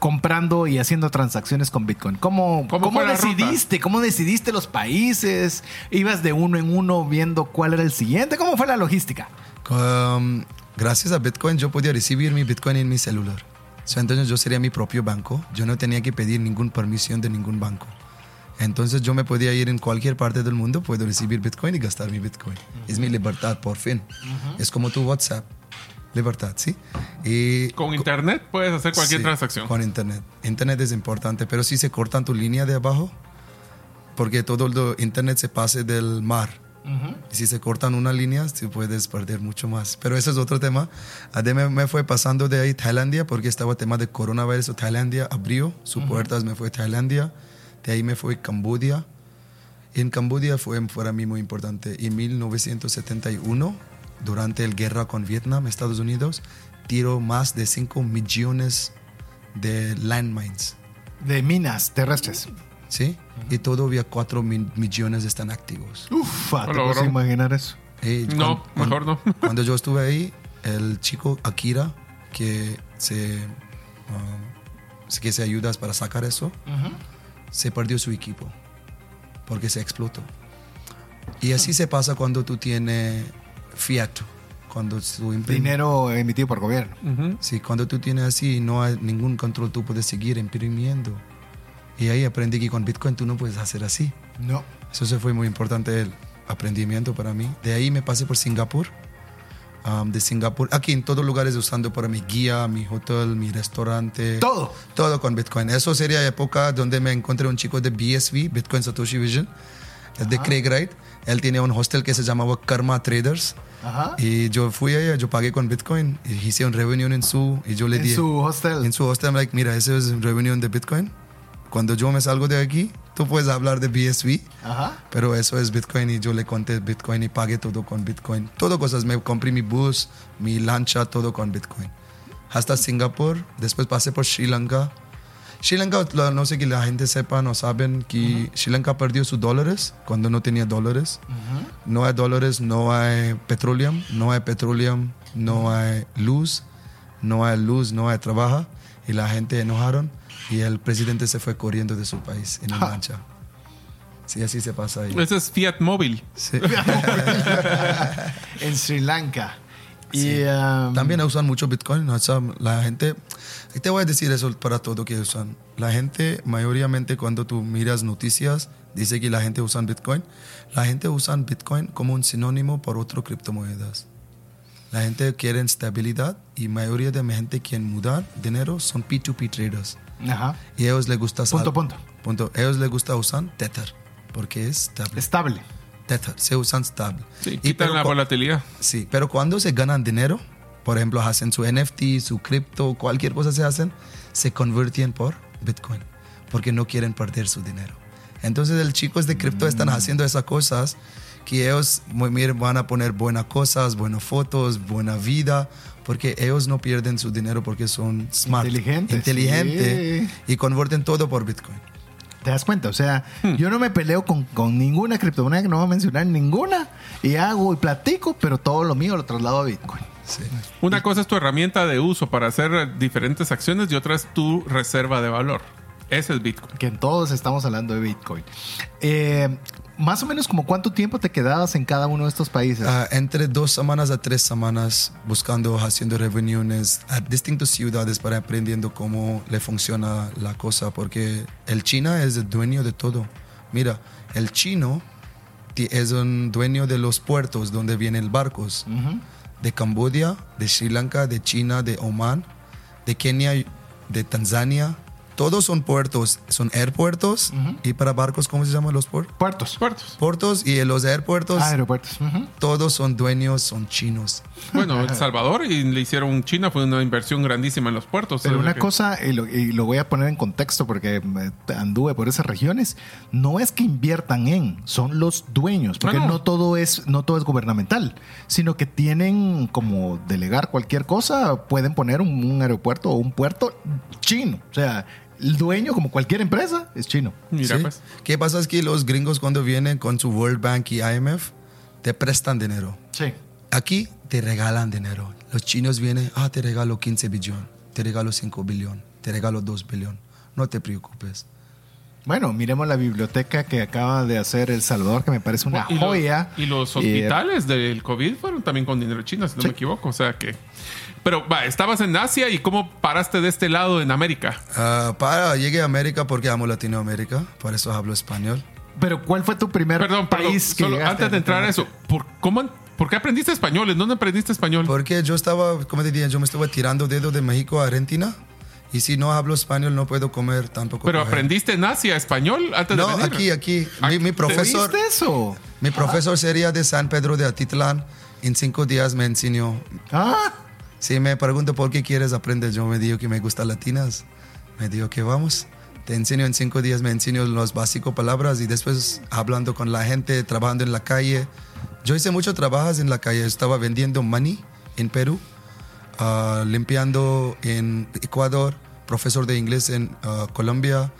comprando y haciendo transacciones con Bitcoin? ¿Cómo, ¿Cómo decidiste? ¿Cómo decidiste los países? ¿Ibas de uno en uno viendo cuál era el siguiente? ¿Cómo fue la logística? Um, gracias a Bitcoin yo podía recibir mi Bitcoin en mi celular. So, entonces yo sería mi propio banco. Yo no tenía que pedir ninguna permisión de ningún banco. Entonces yo me podía ir en cualquier parte del mundo, puedo recibir Bitcoin y gastar mi Bitcoin. Es mi libertad, por fin. Es como tu WhatsApp. Libertad, ¿sí? Y Con internet puedes hacer cualquier Sí, transacción. Con internet. Internet es importante, pero si se cortan tu línea de abajo, porque todo el internet se pase del mar. Y si se cortan una línea, sí puedes perder mucho más. Pero ese es otro tema. Además, me fue pasando de ahí Tailandia, porque estaba el tema de coronavirus. Tailandia abrió sus puertas, me fue Tailandia. De ahí me fue a Cambodia. En Cambodia fue para mí muy importante. En 1971, durante la guerra con Vietnam, Estados Unidos, tiró más de 5 millones de landmines. De minas terrestres. ¿Sí? Y todavía 4 mil millones están activos. Uf, ¿te puedes logró. imaginar eso? Y No, cuan- mejor no. Cuando yo estuve ahí, el chico Akira, que se, um, que se ayuda para sacar eso, se perdió su equipo porque se explotó. Y así se pasa cuando tú tienes fiat, cuando tú Dinero emitido por gobierno. Sí, cuando tú tienes así, no hay ningún control, tú puedes seguir imprimiendo. Y ahí aprendí que con Bitcoin tú no puedes hacer así. No. Eso se fue muy importante el aprendimiento para mí. De ahí me pasé por Singapur. Um, de Singapur, aquí en todos lugares usando para mi guía, mi hotel, mi restaurante. Todo. Todo con Bitcoin. Eso sería época donde me encontré un chico de BSV, Bitcoin Satoshi Vision, el de Craig Wright. Él tenía un hostel que se llamaba Karma Traders. Ajá. Y yo fui allá, yo pagué con Bitcoin. Y hice una reunión en su... Y yo le En dije... su hostel. En su hostel, I'm like, mira, esa es reunión de Bitcoin. Cuando yo me salgo de aquí, tú puedes hablar de BSV. Ajá. Pero eso es Bitcoin y yo le conté Bitcoin y pagué todo con Bitcoin. Todo cosas, me compré mi bus, mi lancha, todo con Bitcoin. Hasta Singapur, después pasé por Sri Lanka. Sri Lanka, no sé que la gente sepa, no saben que Sri Lanka perdió sus dólares cuando no tenía dólares. No hay dólares, no hay petróleo, no hay petróleo, no hay luz, no hay luz, no hay trabajo. Y la gente enojaron y el presidente se fue corriendo de su país en una Ja. lancha. Sí, así se pasa ahí. Ese es Fiat Móvil. Sí. En Sri Lanka. Y Sí. um, También usan mucho Bitcoin. o sea, la gente, y te voy a decir eso para todo que usan. La gente, mayoritariamente cuando tú miras noticias, dice que la gente usa Bitcoin. La gente usa Bitcoin como un sinónimo por otras criptomonedas. La gente quiere estabilidad y mayoría de la gente quiere mudar dinero son P2P traders. Ajá. Y a ellos les gusta Punto, sal- punto. punto. A ellos les gusta usar Tether porque es estable. Estable. Tether, se usan estable. Sí, Y quitan pero la volatilidad. Sí, pero cuando se ganan dinero, por ejemplo, hacen su NFT, su cripto, cualquier cosa se hacen, se convierten por Bitcoin, porque no quieren perder su dinero. Entonces, el chicos de cripto están haciendo esas cosas que ellos muy bien van a poner buenas cosas, buenas fotos, buena vida, porque ellos no pierden su dinero porque son smart, Inteligentes, inteligentes sí. y convierten todo por Bitcoin. ¿Te das cuenta? O sea, yo no me peleo con, con ninguna criptomoneda que no voy a mencionar ninguna. Y hago y platico, pero todo lo mío lo traslado a Bitcoin. Sí. Una cosa es tu herramienta de uso para hacer diferentes acciones y otra es tu reserva de valor. Ese es Bitcoin. Que en todos estamos hablando de Bitcoin. Eh, más o menos como cuánto tiempo te quedabas en cada uno de estos países. Ah, entre dos semanas a tres semanas buscando, haciendo reuniones a distintas ciudades para aprendiendo cómo le funciona la cosa, porque el China es el dueño de todo. Mira, el chino es un dueño de los puertos donde vienen barcos, de Camboya, de Sri Lanka, de China, de Oman, de Kenia, de Tanzania. Todos son puertos, son aeropuertos Ujú. y para barcos, ¿cómo se llaman los puertos? Puertos. Puertos. Puertos y los aeropuertos Ah, aeropuertos. Todos son dueños, son chinos. Bueno, El Salvador y le hicieron China fue una inversión grandísima en los puertos. Pero Eh, una que- cosa, y lo, y lo voy a poner en contexto porque me- anduve por esas regiones, no es que inviertan en, son los dueños, porque Ah, no. no todo es, no todo es gubernamental, sino que tienen como delegar cualquier cosa, pueden poner un, un aeropuerto o un puerto chino. O sea, el dueño, como cualquier empresa, es chino. Mira, ¿sí? pues. ¿Qué pasa? Es que los gringos cuando vienen con su World Bank y IMF, te prestan dinero. Sí. aquí te regalan dinero. Los chinos vienen, ah, te regalo 15 billón, te regalo 5 billón, te regalo 2 billón. No te preocupes. Bueno, miremos la biblioteca que acaba de hacer El Salvador, que me parece una Y lo- joya. Y los Eh, hospitales del COVID fueron también con dinero chino, si no Sí. me equivoco. O sea que. Pero va, estabas en Asia y cómo paraste de este lado en América. Ah, para, llegué a América porque amo Latinoamérica, por eso hablo español. pero ¿cuál fue tu primer Perdón, perdón. país que solo llegaste antes de entrar a eso, ¿por, cómo, ¿por qué aprendiste español? ¿En dónde aprendiste español? Porque yo estaba, como te dije, yo me estaba tirando dedo de México a Argentina. Y si no hablo español, no puedo comer tampoco. Pero coger. aprendiste en Asia español antes No, de venir. aquí, aquí. Aquí, Mi, mi ¿te profesor, ¿Viste eso? mi profesor sería de San Pedro de Atitlán. En cinco días me enseñó. Ah, Si me pregunto por qué quieres aprender, yo me digo que me gustan latinas. Me digo que vamos. Te enseño en cinco días, me enseño los básicos palabras y después hablando con la gente, trabajando en la calle. Yo hice muchos trabajos en la calle. Estaba vendiendo money en Perú, ah, limpiando en Ecuador, profesor de inglés en ah, Colombia,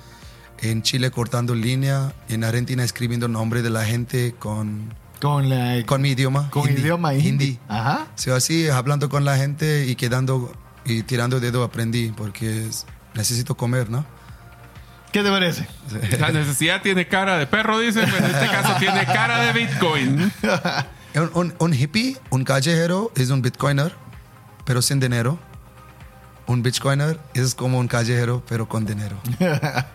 en Chile cortando línea, en Argentina escribiendo nombre de la gente con, con la con mi idioma. con hindi. idioma hindi. Hindi. Ajá. Sí, así hablando con la gente y quedando y tirando dedo aprendí porque es- necesito comer, ¿no? ¿Qué te parece? La necesidad tiene cara de perro, dicen. pero En este caso tiene cara de Bitcoin. Un, un- un hippie, un callejero es un bitcoiner, pero sin dinero. Un bitcoiner es como un callejero, pero con dinero.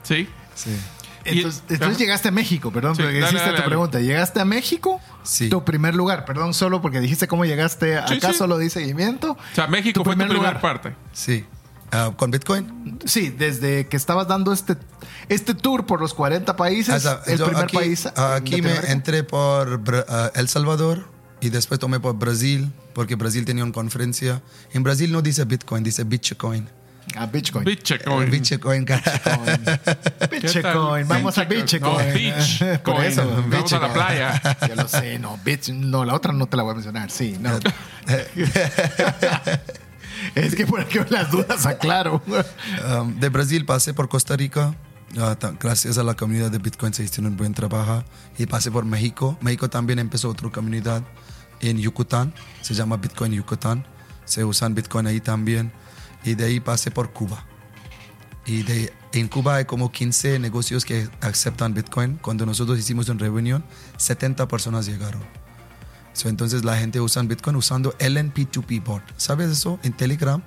Sí. Sí. Y- Entonces, llegaste a México, perdón, Sí, porque dale, hiciste dale, tu dale. pregunta. ¿Llegaste a México? Sí. Tu primer lugar, perdón, solo porque dijiste cómo llegaste. Sí, Acá sí. solo di seguimiento. O sea, México Tu fue tu primer primera lugar. parte. Sí. Ah, con bitcoin. Sí, desde que estabas dando este, este tour por los 40 países, O sea, el yo primer aquí, país. Aquí me entré por ah, El Salvador y después tomé por Brasil, porque Brasil tenía una conferencia. En Brasil no dice bitcoin, dice bitcoin. A Bitcoin. Bitcoin. Bitcoin. Bitcoin. Vamos a Bitcoin? Bitcoin. No, Bitcoin. Por eso. Vamos a la playa. Yo lo sé, no, Bit, no, la otra no te la voy a mencionar, sí, no. es que por aquí las dudas aclaro. Um, de Brasil pasé por Costa Rica. Ah, gracias a la comunidad de Bitcoin se hicieron un buen trabajo. Y pasé por México. México también empezó otra comunidad en Yucatán. Se llama Bitcoin Yucatán. Se usan Bitcoin ahí también. Y de ahí pasé por Cuba. Y de, en Cuba hay como 15 negocios que aceptan Bitcoin. Cuando nosotros hicimos una reunión, 70 personas llegaron. So, entonces la gente usa Bitcoin usando LNP2P bot. ¿Sabes eso? En Telegram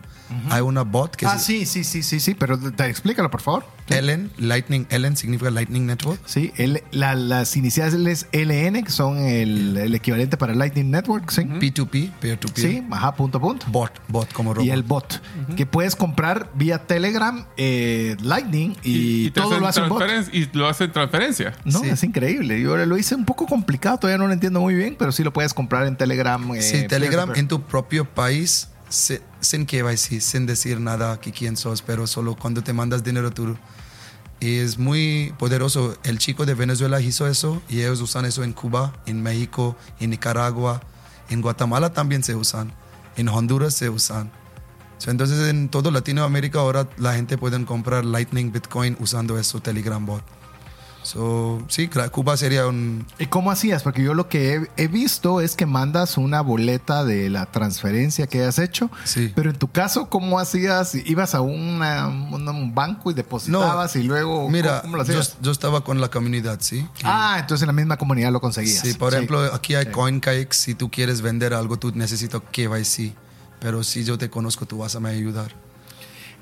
hay una bot que ah, es sí, sí, sí, sí, sí, pero te, explícalo, por favor. LN, Lightning, LN significa Lightning Network. Sí, el- la- las iniciales LN, que son el, el equivalente para Lightning Network, sí. P2P, peer-to-peer. Sí, ajá, punto, punto. Bot, bot como robot. Y el bot, que puedes comprar vía Telegram, eh, Lightning y, todo lo hace un bot. Y lo hacen transferencia. No, Sí. es increíble. Yo lo hice un poco complicado, todavía no lo entiendo muy bien, pero sí lo puedes comprar en Telegram. eh, Sí, Telegram peer-to-peer. en tu propio país, se- sin KYC, sin decir nada que quién sos, pero solo cuando te mandas dinero tú. Y es muy poderoso. El chico de Venezuela hizo eso y ellos usan eso en Cuba, en México, en Nicaragua, en Guatemala también se usan, en Honduras se usan. Entonces en todo Latinoamérica ahora la gente puede comprar Lightning Bitcoin usando eso, Telegram bot. So, sí, Cuba sería un... ¿Y cómo hacías? Porque yo lo que he, he visto es que mandas una boleta de la transferencia que has hecho. Sí. Pero en tu caso, ¿cómo hacías? ¿Ibas a una- un, banco y depositabas y luego... Mira, ¿cómo lo yo, hacías? yo estaba con la comunidad, ¿sí? Ah, entonces en la misma comunidad lo conseguías. Sí, por ejemplo, aquí hay CoinKite. Si tú quieres vender algo, tú necesitas KYC. Pero si yo te conozco, tú vas a me ayudar.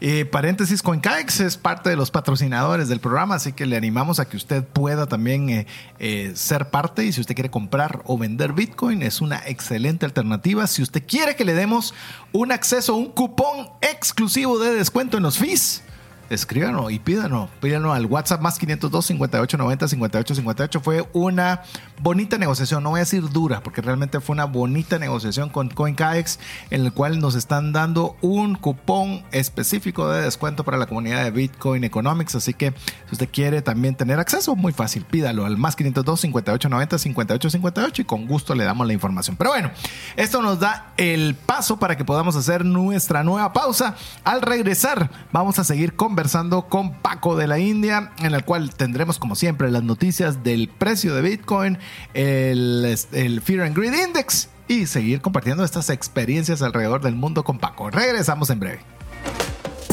Eh, paréntesis, CoinKaix es parte de los patrocinadores del programa, así que le animamos a que usted pueda también eh, eh, ser parte y si usted quiere comprar o vender Bitcoin es una excelente alternativa. Si usted quiere que le demos un acceso, un cupón exclusivo de descuento en los fees, escríbanos y pídanos, pídanos al WhatsApp más 502 5890 5858. Fue una bonita negociación, no voy a decir dura, porque realmente fue una bonita negociación con CoinKaix, en el cual nos están dando un cupón específico de descuento para la comunidad de Bitcoin Economics. Así que si usted quiere también tener acceso, muy fácil, pídalo al más 502 5890 5858 y con gusto le damos la información. Pero bueno, esto nos da el paso para que podamos hacer nuestra nueva pausa. Al regresar, vamos a seguir conversando con Paco de la India, en el cual tendremos, como siempre, las noticias del precio de Bitcoin, el, el Fear and Greed Index y seguir compartiendo estas experiencias alrededor del mundo con Paco. Regresamos en breve.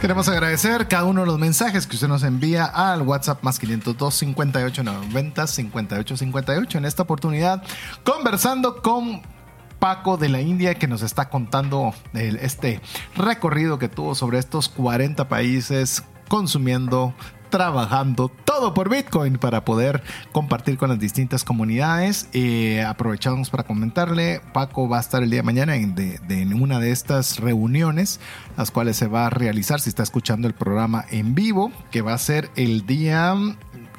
Queremos agradecer cada uno de los mensajes que usted nos envía al WhatsApp más 502 58 90 58 58. En esta oportunidad, conversando con Paco de la India que nos está contando este recorrido que tuvo sobre estos 40 países consumiendo trabajando todo por Bitcoin para poder compartir con las distintas comunidades. Eh, aprovechamos para comentarle, Paco va a estar el día de mañana en, en una de estas reuniones, las cuales se va a realizar si está escuchando el programa en vivo, que va a ser el día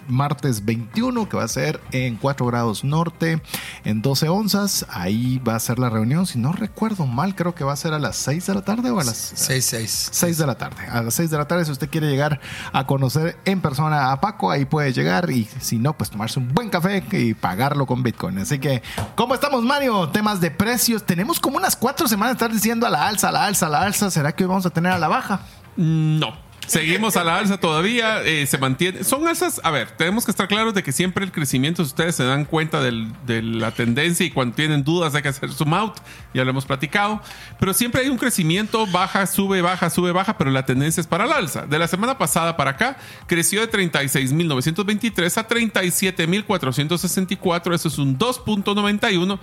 martes 21, que va a ser en 4 grados norte, en 12 onzas. Ahí va a ser la reunión. Si no recuerdo mal, creo que va a ser a las 6 de la tarde o a las 6, 6. 6 de la tarde. A las 6 de la tarde, si usted quiere llegar a conocer en persona a Paco, ahí puede llegar. Y si no, pues tomarse un buen café y pagarlo con Bitcoin. Así que, ¿cómo estamos, Mario? Temas de precios. Tenemos como unas cuatro semanas de estar diciendo a la alza, a la alza, a la alza. ¿Será que hoy vamos a tener a la baja? No. Seguimos a la alza todavía, eh, se mantiene. Son alzas, a ver, tenemos que estar claros de que siempre el crecimiento, si ustedes se dan cuenta de la tendencia y cuando tienen dudas hay que hacer zoom out, ya lo hemos platicado, pero siempre hay un crecimiento, baja, sube, baja, sube, baja, pero la tendencia es para la alza. De la semana pasada para acá, creció de 36.923 a 37.464, eso es un 2.91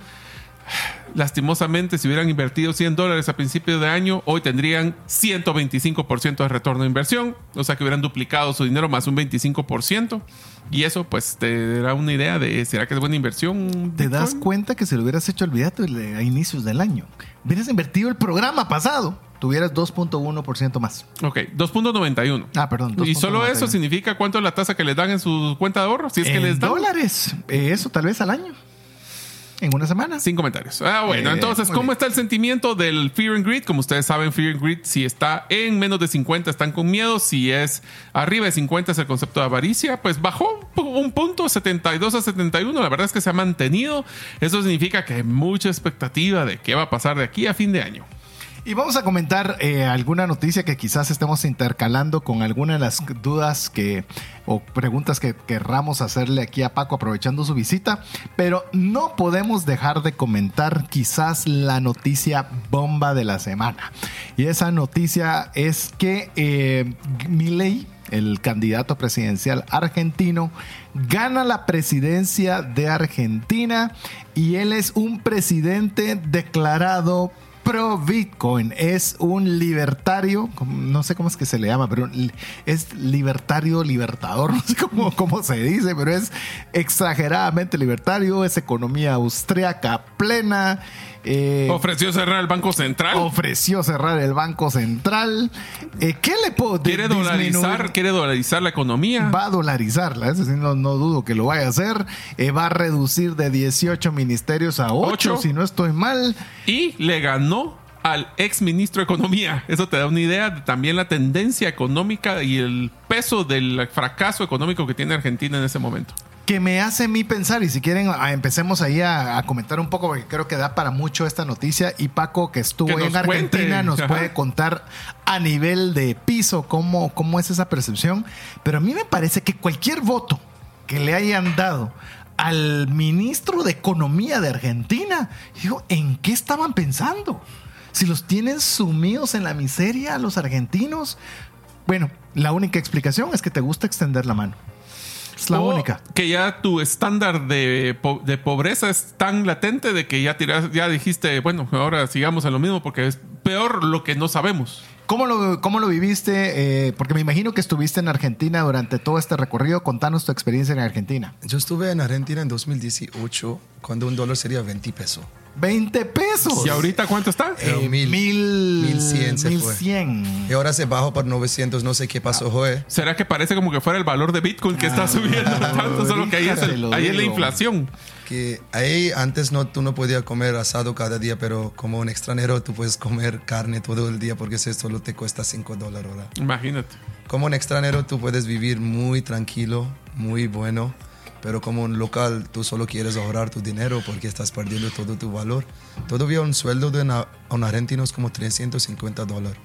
lastimosamente, si hubieran invertido 100 dólares a principio de año, hoy tendrían 125% de retorno de inversión. O sea que hubieran duplicado su dinero más un 25%. Y eso, pues, te da una idea de será que es buena inversión. Te das cuenta que si lo hubieras hecho, olvídate a inicios del año. Hubieras invertido el programa pasado tuvieras 2.1% más. Ok, 2.91. Ah, perdón. Y solo eso significa cuánto es la tasa que les dan en su cuenta de ahorro, si es que en les dan. dólares. Eh, eso tal vez al año. En una semana. Sin comentarios. Ah, bueno. Eh, entonces, ¿cómo bien. está el sentimiento del Fear and Greed? Como ustedes saben, Fear and Greed, si está en menos de 50, están con miedo. Si es arriba de 50, es el concepto de avaricia. Pues bajó un punto, 72 a 71. La verdad es que se ha mantenido. Eso significa que hay mucha expectativa de qué va a pasar de aquí a fin de año. Y vamos a comentar eh, alguna noticia que quizás estemos intercalando con alguna de las dudas que o preguntas que querramos hacerle aquí a Paco aprovechando su visita, pero no podemos dejar de comentar quizás la noticia bomba de la semana. Y esa noticia es que eh, Milei, el candidato presidencial argentino, gana la presidencia de Argentina y él es un presidente declarado pro Bitcoin, es un libertario, no sé cómo es que se le llama, pero es libertario libertador, no sé cómo, cómo se dice, pero es exageradamente libertario, es economía austriaca plena. Eh, Ofreció cerrar el Banco Central. ofreció cerrar el Banco Central. Eh, ¿Qué le puedo quiere disminuir? dolarizar, quiere dolarizar la economía. Va a dolarizarla, eso sí, no, no dudo que lo vaya a hacer. Eh, va a reducir de 18 ministerios a 8, Ocho. si no estoy mal. y le ganó al ex ministro de Economía. Eso te da una idea de también la tendencia económica y el peso del fracaso económico que tiene Argentina en ese momento. Que me hace a mí pensar, y si quieren, a- empecemos ahí a, a comentar un poco, porque creo que da para mucho esta noticia. Y Paco, que estuvo Que en Argentina, cuente. nos Ajá. puede contar a nivel de piso cómo, cómo es esa percepción. Pero a mí me parece que cualquier voto que le hayan dado al ministro de Economía de Argentina. Digo, ¿en qué estaban pensando? Si los tienen sumidos en la miseria los argentinos. Bueno, la única explicación es que te gusta extender la mano. Es la O única. Que ya tu estándar de, po- de pobreza es tan latente de que ya, tiras, ya dijiste, bueno, ahora sigamos en lo mismo porque es peor lo que no sabemos. ¿Cómo lo, cómo lo viviste? Eh, porque me imagino que estuviste en Argentina durante todo este recorrido. Contanos tu experiencia en Argentina. Yo estuve en Argentina en 2018 cuando un dólar sería 20 pesos. 20 pesos. ¿Y ahorita cuánto está? Eh, Eh, mil- mil, 1100 se fue. 1100. Y ahora se bajó por 900, no sé qué pasó, Joe. ¿Será que parece como que fuera el valor de Bitcoin que está subiendo tanto? Solo que ahí es, el- ahí es la inflación. Que ahí antes no, tú no podías comer asado cada día, pero como un extranjero tú puedes comer carne todo el día porque eso solo te cuesta 5 dólares ahora. Imagínate. Como un extranjero tú puedes vivir muy tranquilo, muy bueno, pero como un local tú solo quieres ahorrar tu dinero porque estás perdiendo todo tu valor. Todavía un sueldo de una- un argentino es como 350 dólares.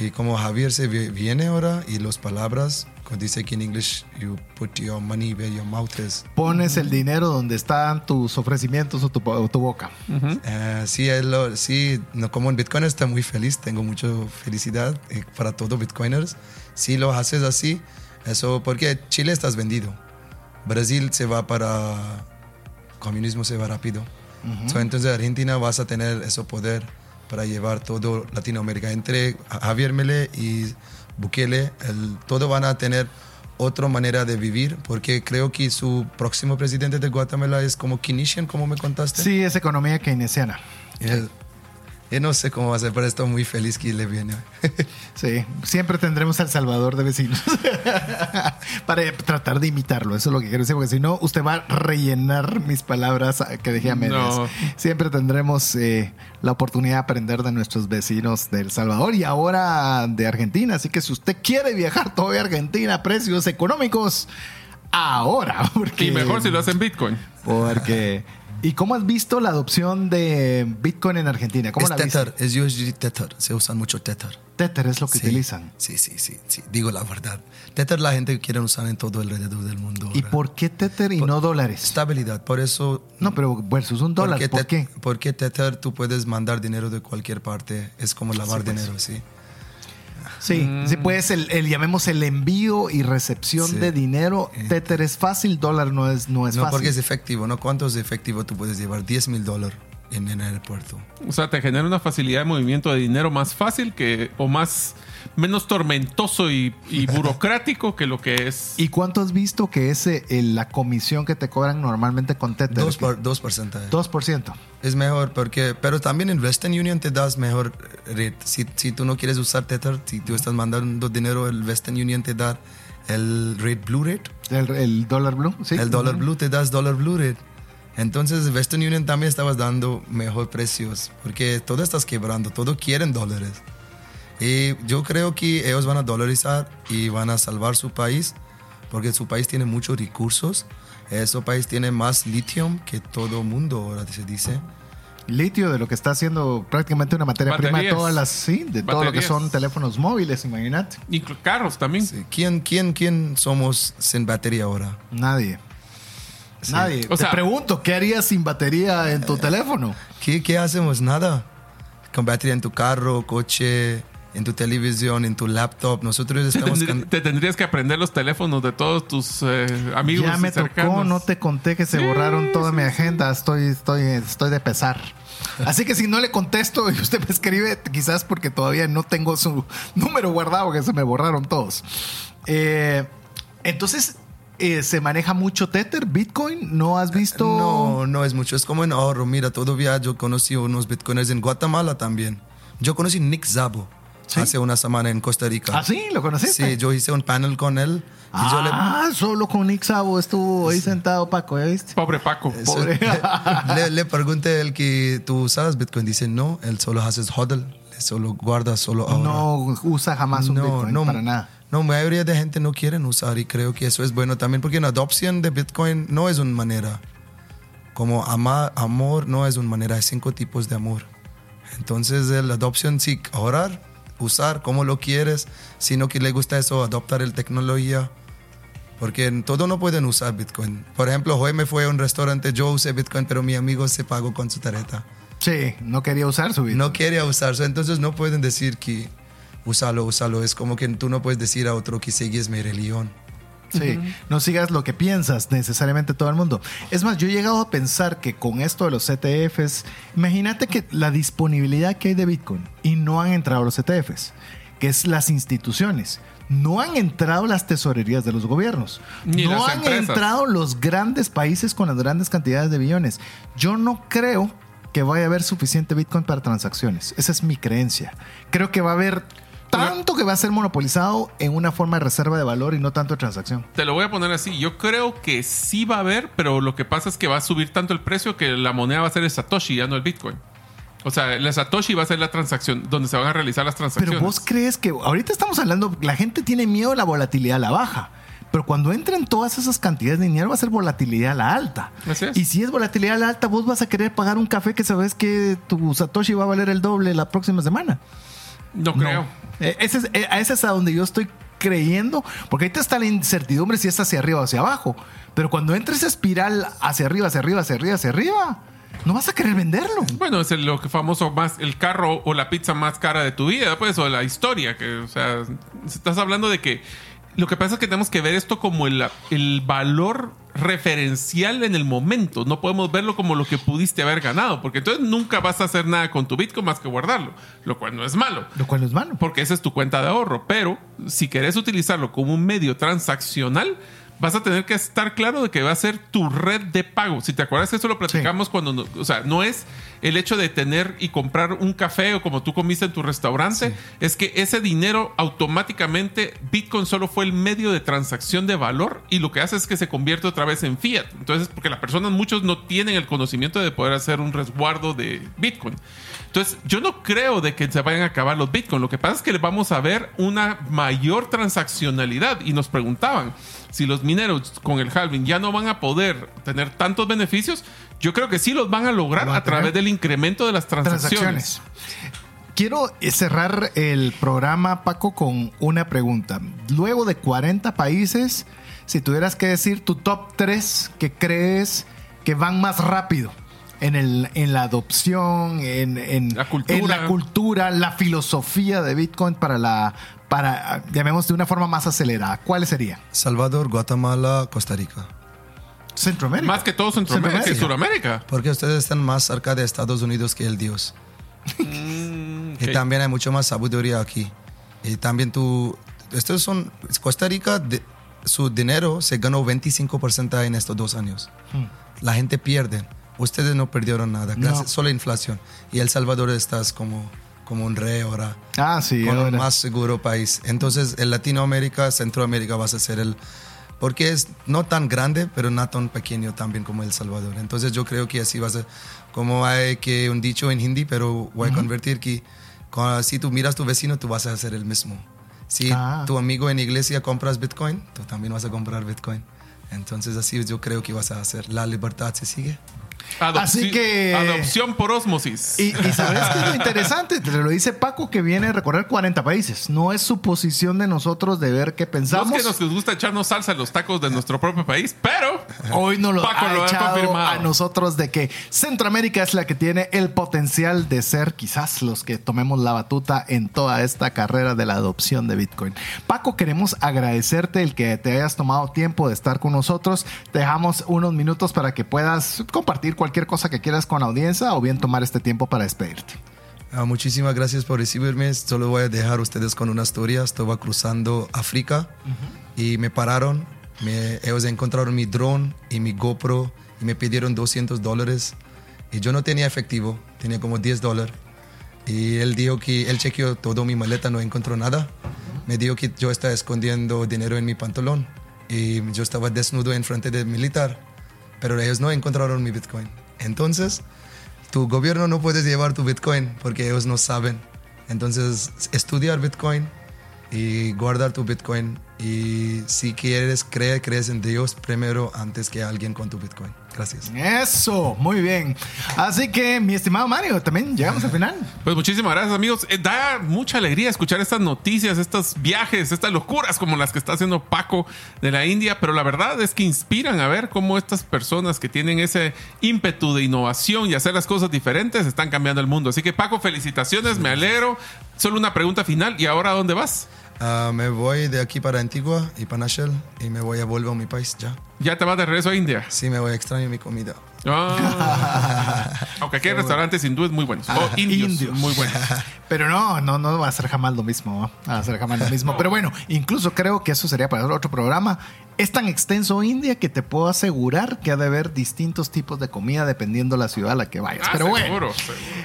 Y como Javier se vi- viene ahora y las palabras, dice que en English, you put your money where your mouth is. Pones el dinero donde están tus ofrecimientos o tu, o tu boca. Eh, sí, es lo- sí, no, como un Bitcoiner está muy feliz, tengo mucha felicidad eh, para todos Bitcoiners. Si lo haces así, eso porque Chile estás vendido, Brasil se va para comunismo se va rápido, So, entonces Argentina vas a tener ese poder para llevar todo Latinoamérica entre Javier Mele y Bukele, el, todo van a tener otra manera de vivir, porque creo que su próximo presidente de Guatemala es como Keynesian, como me contaste. Sí, es economía keynesiana. Eh, Yo no sé cómo va a ser, pero estoy muy feliz que le viene. Sí, siempre tendremos al Salvador de vecinos para tratar de imitarlo. Eso es lo que quiero decir, porque si no, usted va a rellenar mis palabras que dejé a medias. No. Siempre tendremos eh, la oportunidad de aprender de nuestros vecinos de El Salvador y ahora de Argentina. Así que si usted quiere viajar todavía a Argentina a precios económicos, ahora. Porque, Y mejor si lo hacen Bitcoin. Porque. ¿Y cómo has visto la adopción de Bitcoin en Argentina? ¿Cómo es la? Tether, es USD Tether. Se usan mucho Tether. Tether es lo que Sí, utilizan. Sí, sí, sí, sí. Digo la verdad. Tether la gente quiere usar en todo alrededor del mundo. ¿Y por qué Tether y no dólares? Estabilidad. Por eso... No, pero versus un dólar. ¿Por Tet- qué? Porque Tether tú puedes mandar dinero de cualquier parte. Es como lavar dinero, sí. Sí, sí, pues el, el- llamemos el envío y recepción Sí. de dinero. Tether es fácil, dólar no es, no es no, fácil. porque es efectivo, ¿no? ¿Cuánto es efectivo tú puedes llevar? 10 mil dólares en, el aeropuerto. O sea, te genera una facilidad de movimiento de dinero más fácil que, o más, menos tormentoso y, y burocrático que lo que es. ¿Y cuánto has visto que es eh, la comisión que te cobran normalmente con Tether? Dos, por, dos porcentaje. 2%. Es mejor porque, pero también en Western Union te das mejor rate. Si, si tú no quieres usar Tether, si tú estás mandando dinero, el Western Union te da el rate blue rate. El, el dólar blue, ¿sí? El dólar blue te das dólar blue rate. Entonces Western Union también estabas dando mejor precios porque todo estás quebrando, todo quieren dólares. Y yo creo que ellos van a dolarizar y van a salvar su país porque su país tiene muchos recursos. Ese país tiene más litio que todo mundo, ahora se dice. Litio de lo que está haciendo prácticamente una materia prima de Baterías. todas las, sí, de todo lo que Baterías. son teléfonos móviles, imagínate. Inclu- carros también. Sí. ¿Quién, quién, ¿Quién somos sin batería ahora? Nadie. Nadie. O Te sea- pregunto, ¿qué harías sin batería en tu teléfono? ¿Qué, ¿Qué hacemos? Nada. Con batería en tu carro, coche, en tu televisión, en tu laptop. Nosotros Te, estamos... te tendrías que aprender los teléfonos de todos tus eh, amigos ya me cercanos. tocó, no te conté que se Sí, borraron toda sí, mi agenda. Estoy, estoy, estoy de pesar. Así que si no le contesto y usted me escribe, quizás porque todavía no tengo su número guardado, que se me borraron todos. Eh, entonces, eh, ¿se maneja mucho Tether, Bitcoin? ¿No has visto? No, no es mucho. Es como en ahorro. Mira, todavía yo conocí unos bitcoiners en Guatemala también. Yo conocí Nick Zabo ¿Sí? hace una semana en Costa Rica. ¿Ah, sí? ¿Lo conociste? Sí, yo hice un panel con él. Y yo le, Ah, solo con Nick Sabo estuvo ahí sentado Paco, ¿ya viste? Pobre Paco. Pobre. le, le pregunté a él que tú usas Bitcoin. Dice, no, él solo haces hodl. Solo guarda, solo ahorra. no usa jamás un no, Bitcoin no, para nada. No, mayoría de gente no quieren usar y creo que eso es bueno también porque la adopción de Bitcoin no es una manera. Como amar, amor no es una manera, hay cinco tipos de amor. Entonces la adopción sí, ahorrar, usar como lo quieres, sino que le gusta eso, adoptar el tecnología. Porque en todo no pueden usar Bitcoin. Por ejemplo, hoy me fue a un restaurante, yo usé Bitcoin, pero mi amigo se pagó con su tarjeta. Sí, no quería usar su Bitcoin. No quería usarlo, entonces no pueden decir que usalo, usalo. Es como que tú no puedes decir a otro que sigues mi religión. Sí, no sigas lo que piensas necesariamente todo el mundo. Es más, yo he llegado a pensar que con esto de los ETFs, imagínate que la disponibilidad que hay de Bitcoin y no han entrado los ETFs, que es las instituciones. No han entrado las tesorerías de los gobiernos. Ni no las han empresas. entrado los grandes países con las grandes cantidades de billones. Yo no creo que vaya a haber suficiente Bitcoin para transacciones. Esa es mi creencia. Creo que va a haber tanto que va a ser monopolizado en una forma de reserva de valor y no tanto de transacción. Te lo voy a poner así. Yo creo que sí va a haber, pero lo que pasa es que va a subir tanto el precio que la moneda va a ser el Satoshi, ya no el Bitcoin. O sea, el Satoshi va a ser la transacción donde se van a realizar las transacciones. Pero vos crees que ahorita estamos hablando, la gente tiene miedo a la volatilidad a la baja. Pero cuando entren todas esas cantidades de dinero va a ser volatilidad a la alta. Así es. Y si es volatilidad a la alta, vos vas a querer pagar un café que sabes que tu Satoshi va a valer el doble la próxima semana. No creo. Eh, ese es, eh, a ese es a donde yo estoy creyendo, porque ahorita está la incertidumbre si es hacia arriba o hacia abajo. Pero cuando entre esa espiral hacia arriba, hacia arriba, hacia arriba, hacia arriba, no vas a querer venderlo. Bueno, es el, lo que famoso más, el carro o la pizza más cara de tu vida, pues, o la historia, que, o sea, estás hablando de que lo que pasa es que tenemos que ver esto como el, el valor referencial en el momento. No podemos verlo como lo que pudiste haber ganado, porque entonces nunca vas a hacer nada con tu Bitcoin más que guardarlo, lo cual no es malo. Lo cual no es malo. Porque esa es tu cuenta de ahorro. Pero si querés utilizarlo como un medio transaccional, vas a tener que estar claro de que va a ser tu red de pago. Si te acuerdas, eso lo platicamos cuando, no- o sea, no es el hecho de tener y comprar un café o como tú comiste en tu restaurante, es que ese dinero automáticamente, Bitcoin solo fue el medio de transacción de valor y lo que hace es que se convierte otra vez en fiat. Entonces, porque las personas, muchos no tienen el conocimiento de poder hacer un resguardo de Bitcoin. Entonces, yo no creo de que se vayan a acabar los Bitcoin. Lo que pasa es que vamos a ver una mayor transaccionalidad. Y nos preguntaban si los mineros con el halving ya no van a poder tener tantos beneficios. Yo creo que sí los van a lograr Van a a través del incremento de las transacciones. transacciones. Quiero cerrar el programa, Paco, con una pregunta. Luego de 40 países, si tuvieras que decir tu top 3 que crees que van más rápido en, el, en la adopción, en, en- La cultura. en la cultura, la filosofía de Bitcoin para la, para, llamemos de una forma más acelerada, ¿cuáles serían? Salvador, Guatemala, Costa Rica. Centroamérica. Más que todo Centroamérica y Sudamérica. Porque ustedes están más cerca de Estados Unidos que el Dios. Ok. Y también hay mucho más sabiduría aquí. Y también tú, estos son, Costa Rica, de- su dinero se ganó 25% en estos dos años. La gente pierde. Ustedes no perdieron nada, gracias, No. solo inflación. Y El Salvador estás como, como un rey ahora. Ah, sí. con ahora. el más seguro país. Entonces, en Latinoamérica, Centroamérica vas a ser el... Porque es no tan grande, pero no tan pequeño también como El Salvador. Entonces, yo creo que así va a. Como hay que un dicho en hindi, pero voy a convertir que cuando- si tú miras tu vecino, tú vas a hacer el mismo. Si Ah. tu amigo en iglesia compras Bitcoin, tú también vas a comprar Bitcoin. Entonces, así yo creo que vas a hacer. La libertad se sigue. Adopci- Así que- Adopción por osmosis. Y, y sabes qué es lo interesante, te lo dice Paco que viene a recorrer 40 países. No es suposición de nosotros de ver qué No pensamos. es que nos gusta echarnos salsa en los tacos de nuestro propio país, pero Hoy nos lo Paco ha lo ha echado confirmado. a nosotros de que Centroamérica es la que tiene el potencial de ser quizás los que tomemos la batuta en toda esta carrera de la adopción de Bitcoin. Paco, queremos agradecerte el que te hayas tomado tiempo de estar con nosotros. Te dejamos unos minutos para que puedas compartir cualquier cosa que quieras con la audiencia o bien tomar este tiempo para despedirte. Ah, muchísimas gracias por recibirme. Solo voy a dejar a ustedes con una historia. Estaba cruzando África y me pararon. Me- ellos encontraron mi drone y mi GoPro y me pidieron 200 dólares. Y yo no tenía efectivo, tenía como 10 dólares. Y él dijo que él chequeó todo mi maleta, no encontró nada. Me dijo que yo estaba escondiendo dinero en mi pantalón y yo estaba desnudo en frente del militar. Pero ellos no encontraron mi Bitcoin. Entonces, tu gobierno no puedes llevar tu Bitcoin porque ellos no saben. Entonces, estudiar Bitcoin y guardar tu Bitcoin. Y si quieres creer, crees en Dios primero antes que alguien con tu Bitcoin. Gracias. Eso, muy bien. Así que, mi estimado Mario, también llegamos al final. Pues muchísimas gracias, amigos. Eh, da mucha alegría escuchar estas noticias, estos viajes, estas locuras como las que está haciendo Paco de la India, pero la verdad es que inspiran a ver cómo estas personas que tienen ese ímpetu de innovación y hacer las cosas diferentes están cambiando el mundo. Así que, Paco, felicitaciones, me alegro. Solo una pregunta final. ¿Y ahora dónde vas? Ah, me voy de aquí para Antigua y para Nashville y me voy a volver a mi país ya. ¿Ya te vas de regreso a India? Sí, me voy a extrañar mi comida. Ah. Aunque aquí hay restaurantes hindúes muy buenos. o indios, indios. muy buenos. Pero no, no, no va a ser jamás lo mismo. Va a ser jamás lo mismo. Pero bueno, incluso creo que eso sería para otro programa. Es tan extenso India que te puedo asegurar que ha de haber distintos tipos de comida dependiendo la ciudad a la que vayas. Ah, Pero bueno, seguro.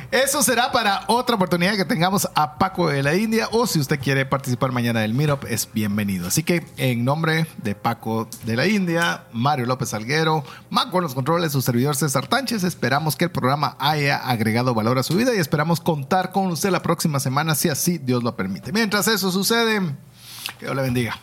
eso será para otra oportunidad que tengamos a Paco de la India. O si usted quiere participar mañana del Meetup, es bienvenido. Así que en nombre de Paco de la India, Mario López Alguero, Maco en los controles, su servidor César Tánchez, esperamos que el programa haya agregado valor a su vida y esperamos contar con usted la próxima semana si así Dios lo permite. Mientras eso sucede, que Dios le bendiga.